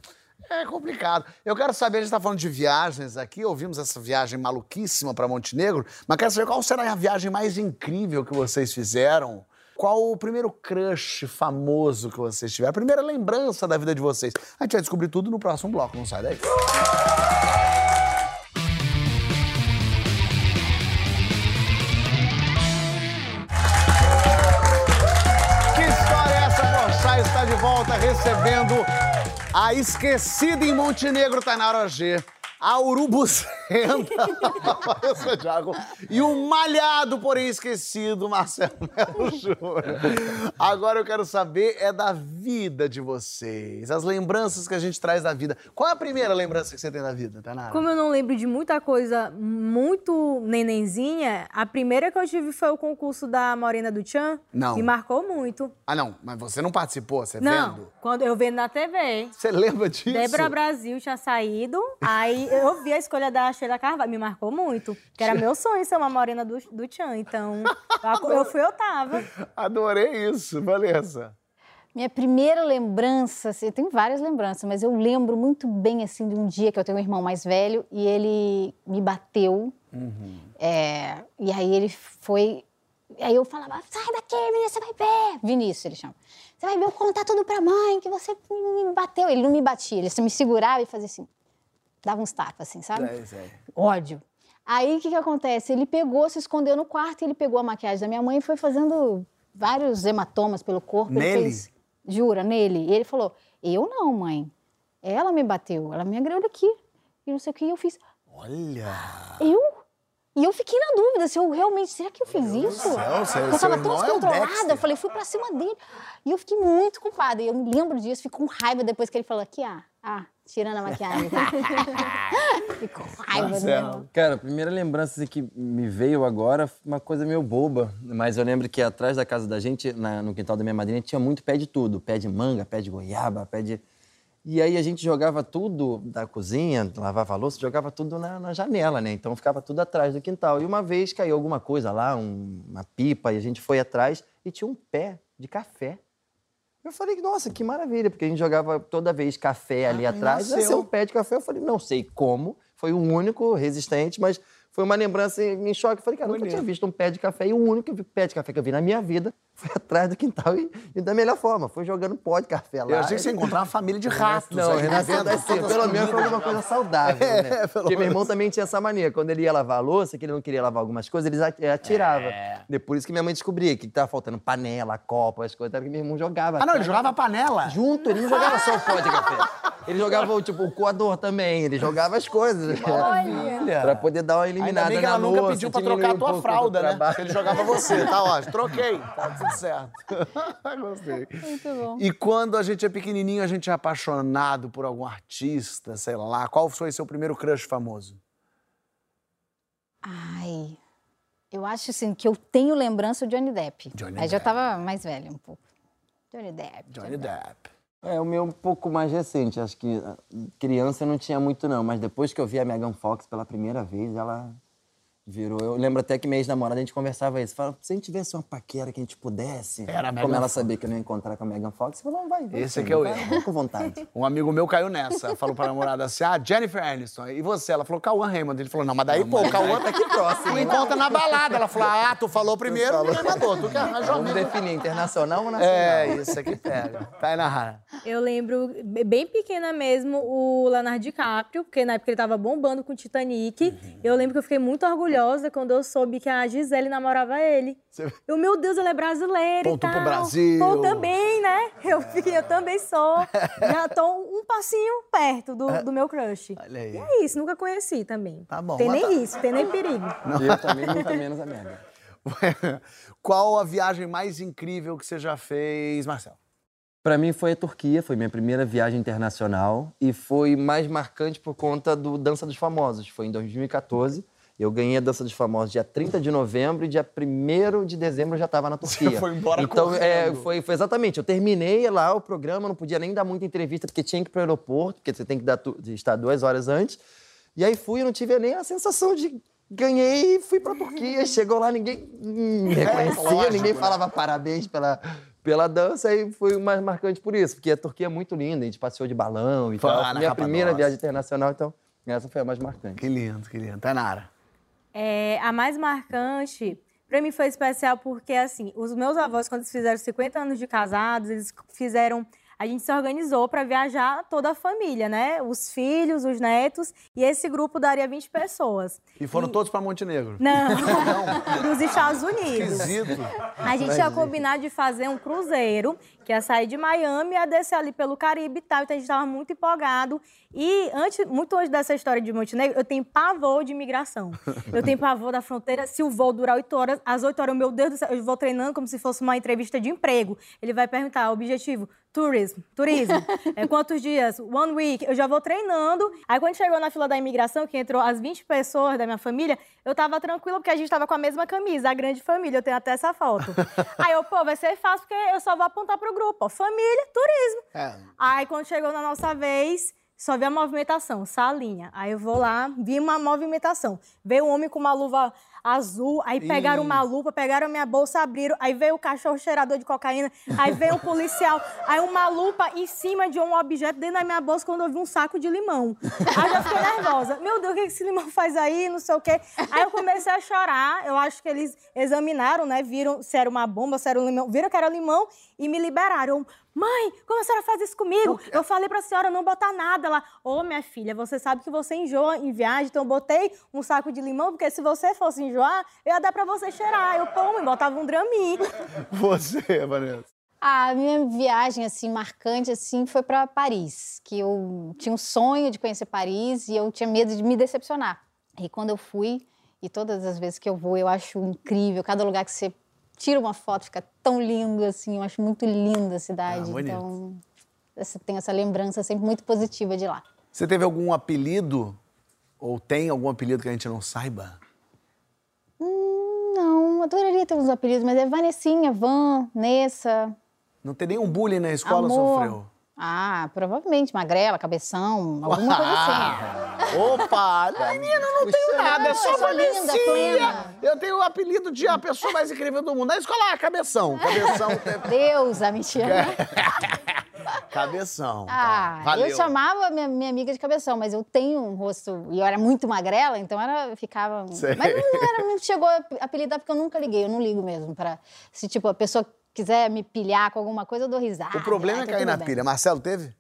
É complicado. Eu quero saber, a gente está falando de viagens aqui, ouvimos essa viagem maluquíssima para Montenegro, mas quero saber qual será a viagem mais incrível que vocês fizeram? Qual o primeiro crush famoso que vocês tiveram? A primeira lembrança da vida de vocês? A gente vai descobrir tudo no próximo bloco, não sai daí. Que história é essa? Porchat está de volta recebendo a esquecida em Montenegro, Tainara G. A Urubus. Vanessa Thiago. E o malhado, porém esquecido, Marcelo Melo Júnior. Agora eu quero saber é da vida de vocês, as lembranças que a gente traz da vida. Qual é a primeira lembrança que você tem da vida, Tanara? Como eu não lembro de muita coisa muito nenenzinha, a primeira que eu tive foi o concurso da Morena do Tchan. Não. Me marcou muito. Ah, não, mas você não participou, você Não, vendo? quando eu vendo na TV. Você lembra disso? Débora Brasil tinha saído, aí eu vi a escolha da Sheila Carvalho, me marcou muito. Que era meu sonho ser uma morena do, do Tchan, então eu, eu fui, eu tava. Adorei isso, Vanessa. Minha primeira lembrança, assim, eu tenho várias lembranças, mas eu lembro muito bem assim de um dia que eu tenho um irmão mais velho e ele me bateu. É, e aí ele foi. Aí eu falava, sai daqui, menina, você vai ver. Vinícius, ele chama. Você vai ver, eu contar tudo pra mãe que você me bateu. Ele não me batia, ele só me segurava e fazia assim. Dava uns tapas, assim, sabe? É, aí. ódio. Aí o que, que acontece? Ele pegou, se escondeu no quarto, e ele pegou a maquiagem da minha mãe e foi fazendo vários hematomas pelo corpo. Ele Nele? fez- jura, nele. E ele falou: Eu não, mãe. Ela me bateu, ela me agrediu aqui. E não sei o que, e eu fiz. Olha. Eu? E eu fiquei na dúvida se eu realmente. Será que eu fiz isso? céu, seu- eu tava tão é descontrolada. Dexter. eu falei, fui pra cima dele. E eu fiquei muito culpada. E eu me lembro disso, fico com raiva depois que ele falou: Aqui, ah, ah tirando a maquiagem. Fico com raiva irmão. Cara, a primeira lembrança assim, que me veio agora foi uma coisa meio boba. Mas eu lembro que atrás da casa da gente, na- no quintal da minha madrinha, tinha muito pé de tudo. Pé de manga, pé de goiaba, pé de... E aí a gente jogava tudo da cozinha, lavava a louça, jogava tudo na, na janela, né? Então ficava tudo atrás do quintal. E uma vez caiu alguma coisa lá, um- uma pipa, e a gente foi atrás e tinha um pé de café. Eu falei, nossa, que maravilha, porque a gente jogava toda vez café ali Ah, atrás, ia nasceu. um pé de café. Eu falei, não sei como, foi o único resistente, mas foi uma lembrança em choque. Eu falei, cara, nunca tinha visto um pé de café e o único pé de café que eu vi na minha vida foi atrás do quintal e, e da melhor forma, foi jogando pó de café lá. Eu achei que você ia encontrar uma família de ratos. Não, Renato, assim, pelo menos foi alguma coisa saudável, É, né? pelo Porque meu irmão também tinha essa mania. Quando ele ia lavar a louça, que ele não queria lavar algumas coisas, ele ati- atirava. É. Depois que minha mãe descobria que tava faltando panela, copa, as coisas, era que meu irmão jogava. Ah, não, ele jogava a panela. Junto, ele não jogava só o pó de café. Ele jogava, o, tipo, o coador também, ele jogava as coisas. Maravilha. Pra poder dar uma Ainda eliminada bem que na ela nunca louça, pediu pra trocar a tua fralda, né? Ele jogava você, tá ó, troquei, tá tudo certo. Gostei. Muito bom. E quando a gente é pequenininho, a gente é apaixonado por algum artista, sei lá. Qual foi seu primeiro crush famoso? Ai, eu acho assim que eu tenho lembrança do Johnny Depp. Johnny Aí já Depp. tava mais velho um pouco. Johnny Depp. Johnny Depp. É, o meu um pouco mais recente. Acho que ah, criança não tinha muito, não. Mas depois que eu vi a Megan Fox pela primeira vez, ela virou. Eu lembro até que minha ex-namorada a gente conversava isso. Falava, se a gente tivesse uma paquera que a gente pudesse. Era a Como ela Fox. sabia que eu não ia encontrar com a Megan Fox, eu falou, não vai. vai Esse aqui é o vai, erro. com vontade. Um amigo meu caiu nessa. Falou pra namorada assim: ah, Jennifer Aniston. E você? Ela falou Cauã Raymond. Ele falou: não, mas daí, pô, o Cauã tá aqui próximo. Me encontra na balada. Ela falou: ah, tu falou primeiro, ninguém mandou. Tu que arranjou Vamos definir internacional ou nacional? É, isso aqui pega. Tá na rara. Eu lembro, be- bem pequena mesmo, o Leonardo DiCaprio, porque na época ele tava bombando com o Titanic. Uhum. Eu lembro que eu fiquei muito orgulhosa quando eu soube que a Gisele namorava ele. Você- Eu, meu Deus, ele é brasileiro Ponto e pro tal. Brasil. Pô, também, né? Eu, fiquei, eu também sou. Já tô um passinho perto do, do meu crush. Olha aí. E é isso, nunca conheci também. Tá bom, Tem nem tá- risco, tem nem perigo. E eu também, muito menos a Megan. Qual a viagem mais incrível que você já fez, Marcelo? Pra mim foi a Turquia, foi minha primeira viagem internacional e foi mais marcante por conta do Dança dos Famosos. Foi em 2014. Eu ganhei a Dança dos Famosos dia 30 de novembro e dia 1 de dezembro eu já estava na Turquia. foi embora Então, é, foi, foi exatamente. Eu terminei lá o programa, não podia nem dar muita entrevista porque tinha que ir para o aeroporto, porque você tem que dar estar duas horas antes. E aí fui e não tive nem a sensação de ganhei e fui para a Turquia. Chegou lá, ninguém me reconhecia, lógico, ninguém né? falava parabéns pela, pela dança e foi o mais marcante por isso, porque a Turquia é muito linda, a gente passeou de balão e Foi tal. minha primeira viagem internacional, então essa foi a mais marcante. Que lindo, que lindo. Tainara. É, a mais marcante, pra mim foi especial porque, assim, os meus avós, quando eles fizeram 50 anos de casados, eles fizeram a gente se organizou para viajar toda a família, né? Os filhos, os netos, e esse grupo daria 20 pessoas. E foram todos para Montenegro? Não, para os Estados Unidos. Esquisito. A gente tinha combinado de fazer um cruzeiro, que ia sair de Miami e ia descer ali pelo Caribe e tal. Então a gente estava muito empolgado. E antes, muito antes dessa história de Montenegro, eu tenho pavor de imigração. Eu tenho pavor da fronteira. Se o voo durar oito horas, às oito horas, meu Deus do céu, eu vou treinando como se fosse uma entrevista de emprego. Ele vai perguntar, objetivo, turismo, turismo. É, quantos dias? One week. Eu já vou treinando. Aí quando chegou na fila da imigração, que entrou as 20 pessoas da minha família, eu tava tranquila porque a gente tava com a mesma camisa, a grande família. Eu tenho até essa foto. Aí eu, pô, vai ser fácil porque eu só vou apontar pro grupo, ó, família, turismo. É. Aí quando chegou na nossa vez, só vi a movimentação, salinha. Aí eu vou lá, vi uma movimentação. Veio um homem com uma luva azul, aí pegaram Ih. uma lupa, pegaram minha bolsa, abriram, aí veio o cachorro cheirador de cocaína, aí veio um policial, aí uma lupa em cima de um objeto dentro da minha bolsa quando eu vi um saco de limão. Aí eu já fiquei nervosa. Meu Deus, o que esse limão faz aí? Não sei o quê. Aí eu comecei a chorar. Eu acho que eles examinaram, né? Viram se era uma bomba, se era um limão. Viram que era limão e me liberaram. Mãe, como a senhora faz isso comigo? Eu falei pra senhora não botar nada lá. Ô, minha filha, você sabe que você enjoa em viagem, então eu botei um saco de limão, porque se você fosse enjoar, eu ia dar pra você cheirar. Eu, pô, e botava um dramin. Você, Vanessa. A minha viagem assim marcante assim foi para Paris, que eu tinha um sonho de conhecer Paris e eu tinha medo de me decepcionar. E quando eu fui, e todas as vezes que eu vou, eu acho incrível, cada lugar que você tira uma foto fica tão lindo assim, eu acho muito linda a cidade. Ah, então, você tem essa lembrança sempre muito positiva de lá. Você teve algum apelido? Ou tem algum apelido que a gente não saiba? Hum, não, adoraria ter uns apelidos, mas é Vanessinha, Van, Nessa, Não tem nenhum bullying na escola, Amor. sofreu? Ah, provavelmente, magrela, cabeção, alguma coisa assim. Opa! Menina, não tenho nada, é só eu plena. Eu tenho o apelido de a pessoa mais incrível do mundo. Na escola, ah, cabeção. Cabeção. Deus, a mentira. cabeção. Ah, Valeu. eu chamava minha, minha amiga de cabeção, mas eu tenho um rosto. E eu era muito magrela, então era, ficava. Sei. Mas não, era, não chegou a apelidar porque eu nunca liguei, eu não ligo mesmo. Pra, se tipo, a pessoa quiser me pilhar com alguma coisa, eu dou risada. O problema é tá cair na bem. pilha. Marcelo, teve?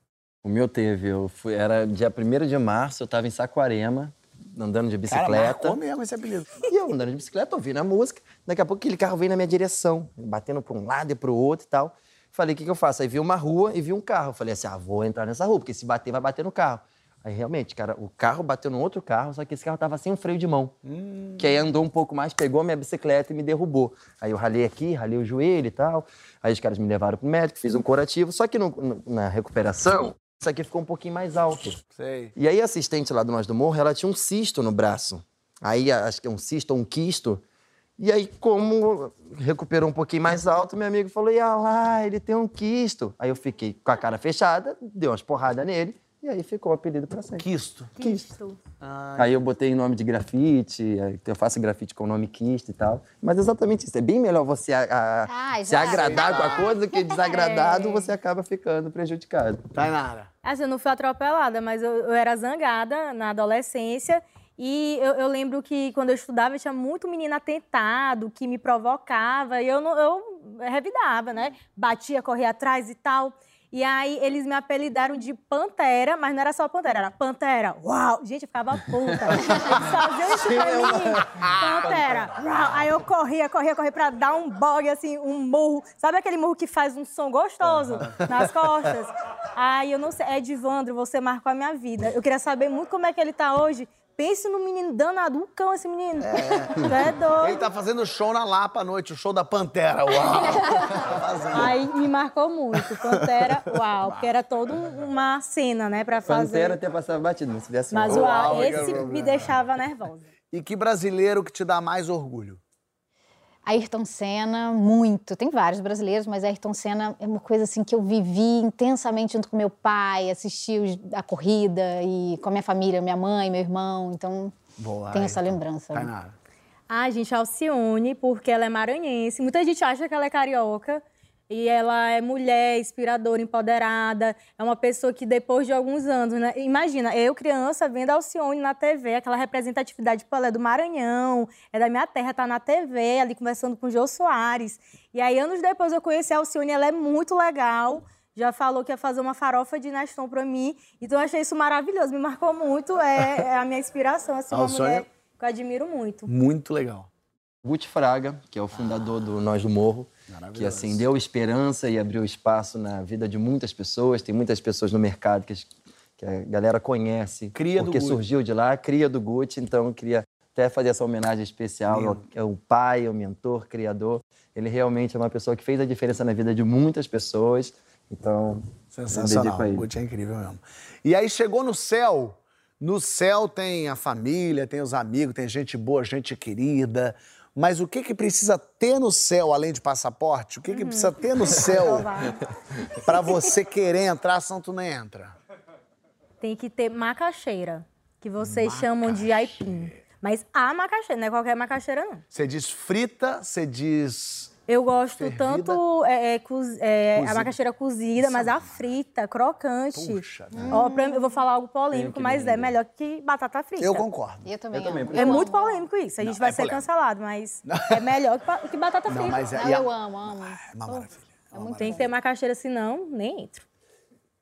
O meu teve, eu fui, era dia 1 de março, eu tava em Saquarema, andando de Cara, bicicleta. marcou mesmo esse apelido. E eu andando de bicicleta, ouvindo a música. Daqui a pouco aquele carro veio na minha direção, batendo para um lado e para o outro e tal. Falei, o que, que eu faço? Aí vi uma rua e vi um carro. Falei assim, ah, vou entrar nessa rua, porque se bater, vai bater no carro. Aí realmente, cara, o carro bateu no outro carro, só que esse carro tava sem um freio de mão. Que aí andou um pouco mais, pegou a minha bicicleta e me derrubou. Aí eu ralei aqui, ralei o joelho e tal. Aí os caras me levaram pro médico, fiz um curativo. Só que no- no- na recuperação, isso aqui ficou um pouquinho mais alto. Sei. E aí a assistente lá do Nós do Morro, ela tinha um cisto no braço. Aí acho que é um cisto ou um quisto. E aí, como recuperou um pouquinho mais alto, meu amigo falou: "Ah lá, ele tem um quisto". Aí eu fiquei com a cara fechada, dei umas porradas nele, e aí ficou o apelido pra sempre. Quisto. Quisto. Aí eu botei nome de grafite, eu faço grafite com o nome quisto e tal. Mas exatamente isso, é bem melhor você a- a- Ah, se agradar com a coisa do que desagradado, você acaba ficando prejudicado. Tainara. Assim, eu não fui atropelada, mas eu, eu era zangada na adolescência. E eu, eu lembro que quando eu estudava, tinha muito menino atentado, que me provocava. E eu, não, eu revidava, né? Batia, corria atrás e tal. E aí eles me apelidaram de Pantera, mas não era só Pantera, era Pantera. Uau! Gente, eu ficava puta. Eles faziam isso pra mim. Pantera. Uau! Aí eu corria, corria, corria pra dar um bog, assim, um murro. Sabe aquele murro que faz um som gostoso nas costas? Aí eu não sei. Edvandro, você marcou a minha vida. Eu queria saber muito como é que ele tá hoje. Pense no menino danado, um cão esse menino. Tu é doido. Ele tá fazendo show na Lapa à noite, o show da Pantera. Uau! Tá. Aí me marcou muito. Pantera, uau, porque era toda um- uma cena, né, pra fazer. Pantera até passava batido, mas se viesse Mas um- uau, Uau, esse me deixava nervosa. E que brasileiro que te dá mais orgulho? Ayrton Senna, muito. Tem vários brasileiros, mas Ayrton Senna é uma coisa assim que eu vivi intensamente junto com meu pai, assisti a corrida e com a minha família, minha mãe, meu irmão. Então, Boa, tem essa lembrança. Tainara. Ah, gente, Alcione, porque ela é maranhense. Muita gente acha que ela é carioca. E ela é mulher, inspiradora, empoderada. É uma pessoa que, depois de alguns anos, né? Imagina, eu, criança, vendo a Alcione na TV, aquela representatividade, pô, ela é do Maranhão, é da minha terra, tá na TV, ali conversando com o Jô Soares. E aí, anos depois, eu conheci a Alcione, ela é muito legal. já falou que ia fazer uma farofa de Neston pra mim. Então eu achei isso maravilhoso, me marcou muito. É, é a minha inspiração, assim, Ah, uma o sonho mulher que eu admiro muito. Muito legal. Guti Fraga, que é o fundador do Nós do Morro, que assim deu esperança e abriu espaço na vida de muitas pessoas. Tem muitas pessoas no mercado que, que a galera conhece, Cria porque surgiu de lá, cria do Guti. Então eu queria até fazer essa homenagem especial ao, ao pai, ao mentor, criador. Ele realmente é uma pessoa que fez a diferença na vida de muitas pessoas. Então, Sensacional. O. Gucci é incrível mesmo. E aí chegou no céu. No céu tem a família, tem os amigos, tem gente boa, gente querida. Mas o que que precisa ter no céu, além de passaporte? O que que precisa ter no céu pra você querer entrar, tu nem entra? Tem que ter macaxeira, que vocês chamam de aipim. Mas a macaxeira, não é qualquer macaxeira, não. Você diz frita, você diz... Eu gosto Fervida? tanto é, é, é, a macaxeira cozida, mas a frita, crocante. Puxa, né? Ó, mim, eu vou falar algo polêmico, mas é melhor que batata frita. Eu concordo. Eu também. Eu também. É Eu muito amo. polêmico isso. A gente Não, vai é ser polêmico. cancelado, mas é melhor que, que batata frita. Não, mas é, Não, e a- eu amo, amo. é uma maravilha. É uma Tem que ter macaxeira, senão nem entro.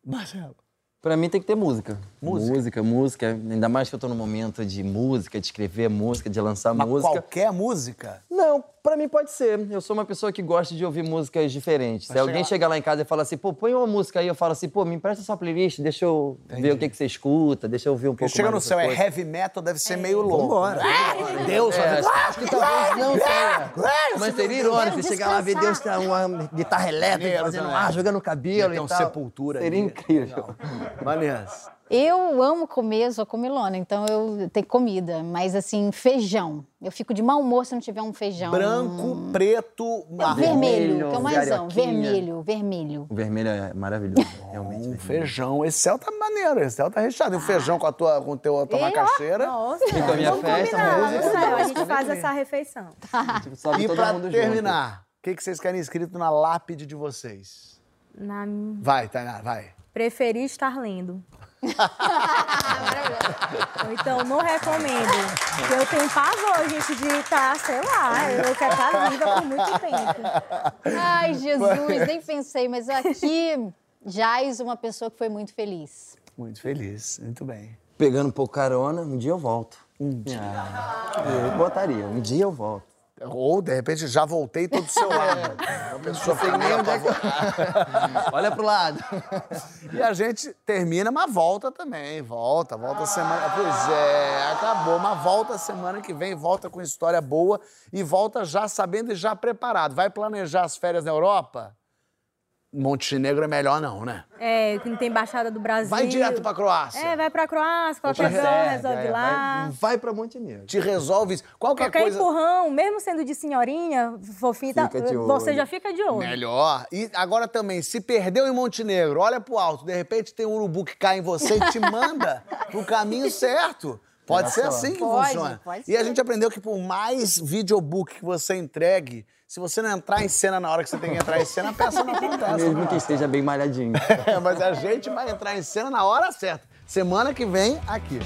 Marcelo. Pra mim tem que ter música. Música. Música, música. Ainda mais que eu tô no momento de música, de escrever música, de lançar Mas música. qualquer música? Não, pra mim pode ser. Eu sou uma pessoa que gosta de ouvir músicas diferentes. Se alguém chegar lá em casa e falar assim, pô, põe uma música aí, eu falo assim, pô, me empresta sua playlist, deixa eu ver o que, que você escuta, deixa eu ouvir um Porque pouco chega mais no céu, é heavy metal, deve ser meio louco. Vambora. Ah, Deus, É, acho que talvez não tenha. Mas Mas seria irônico, você chegar lá e ver Deus com uma guitarra elétrica, fazendo ar, jogando cabelo e tal. Sepultura Seria incrível. Maneiras. Eu amo comer, sou comilona, então eu tenho comida. Mas assim, feijão. Eu fico de mau humor se não tiver um feijão. Branco, preto, marrom. Vermelho, que é o mais amo. carioquinha. Vermelho, vermelho. O vermelho é maravilhoso, realmente. Um feijão. Esse céu tá maneiro, esse céu tá recheado. E o feijão com a tua, com teu, a tua E, macaxeira. Nossa, E com a minha festa, combinar. música. No céu, a gente faz essa refeição. Tipo, sobe E todo pra terminar, o que, que vocês querem escrito na lápide de vocês? Na... Vai, Tainá, vai. Preferi estar lendo. Então, não recomendo. Eu tenho pavor, gente, de estar, sei lá, eu quero estar viva por muito tempo. Ai, Jesus, nem pensei, mas aqui, Jais, uma pessoa que foi muito feliz. Muito feliz, muito bem. Pegando um pouco carona, um dia eu volto. Um dia. eu botaria, um dia eu volto. Ou, de repente, já voltei todo do seu lado. Uma pessoa nem onde é eu... Olha pro lado. E a gente termina, mas volta também. Volta, volta semana. Pois é, acabou. Mas volta semana que vem, volta com história boa e volta já sabendo e já preparado. Vai planejar as férias na Europa? Montenegro é melhor não, né? É, que não tem Embaixada do Brasil. Vai direto pra Croácia. É, vai pra Croácia, qualquer Pra coisa resolve é, lá. Vai, vai pra Montenegro. Te resolve isso. Qualquer, Qualquer coisa. empurrão, mesmo sendo de senhorinha, fofinha, tá- você olho. já fica de olho. Melhor. E agora também, se perdeu em Montenegro, olha pro alto, de repente tem um urubu que cai em você e te manda pro caminho certo. Pode ser Olha só. assim que Pode, funciona. pode e a ser. gente aprendeu que por mais videobook que você entregue, se você não entrar em cena na hora que você tem que entrar em cena, a peça não acontece. Mesmo que esteja bem malhadinho. É, mas a gente vai entrar em cena na hora certa. Semana que vem, aqui.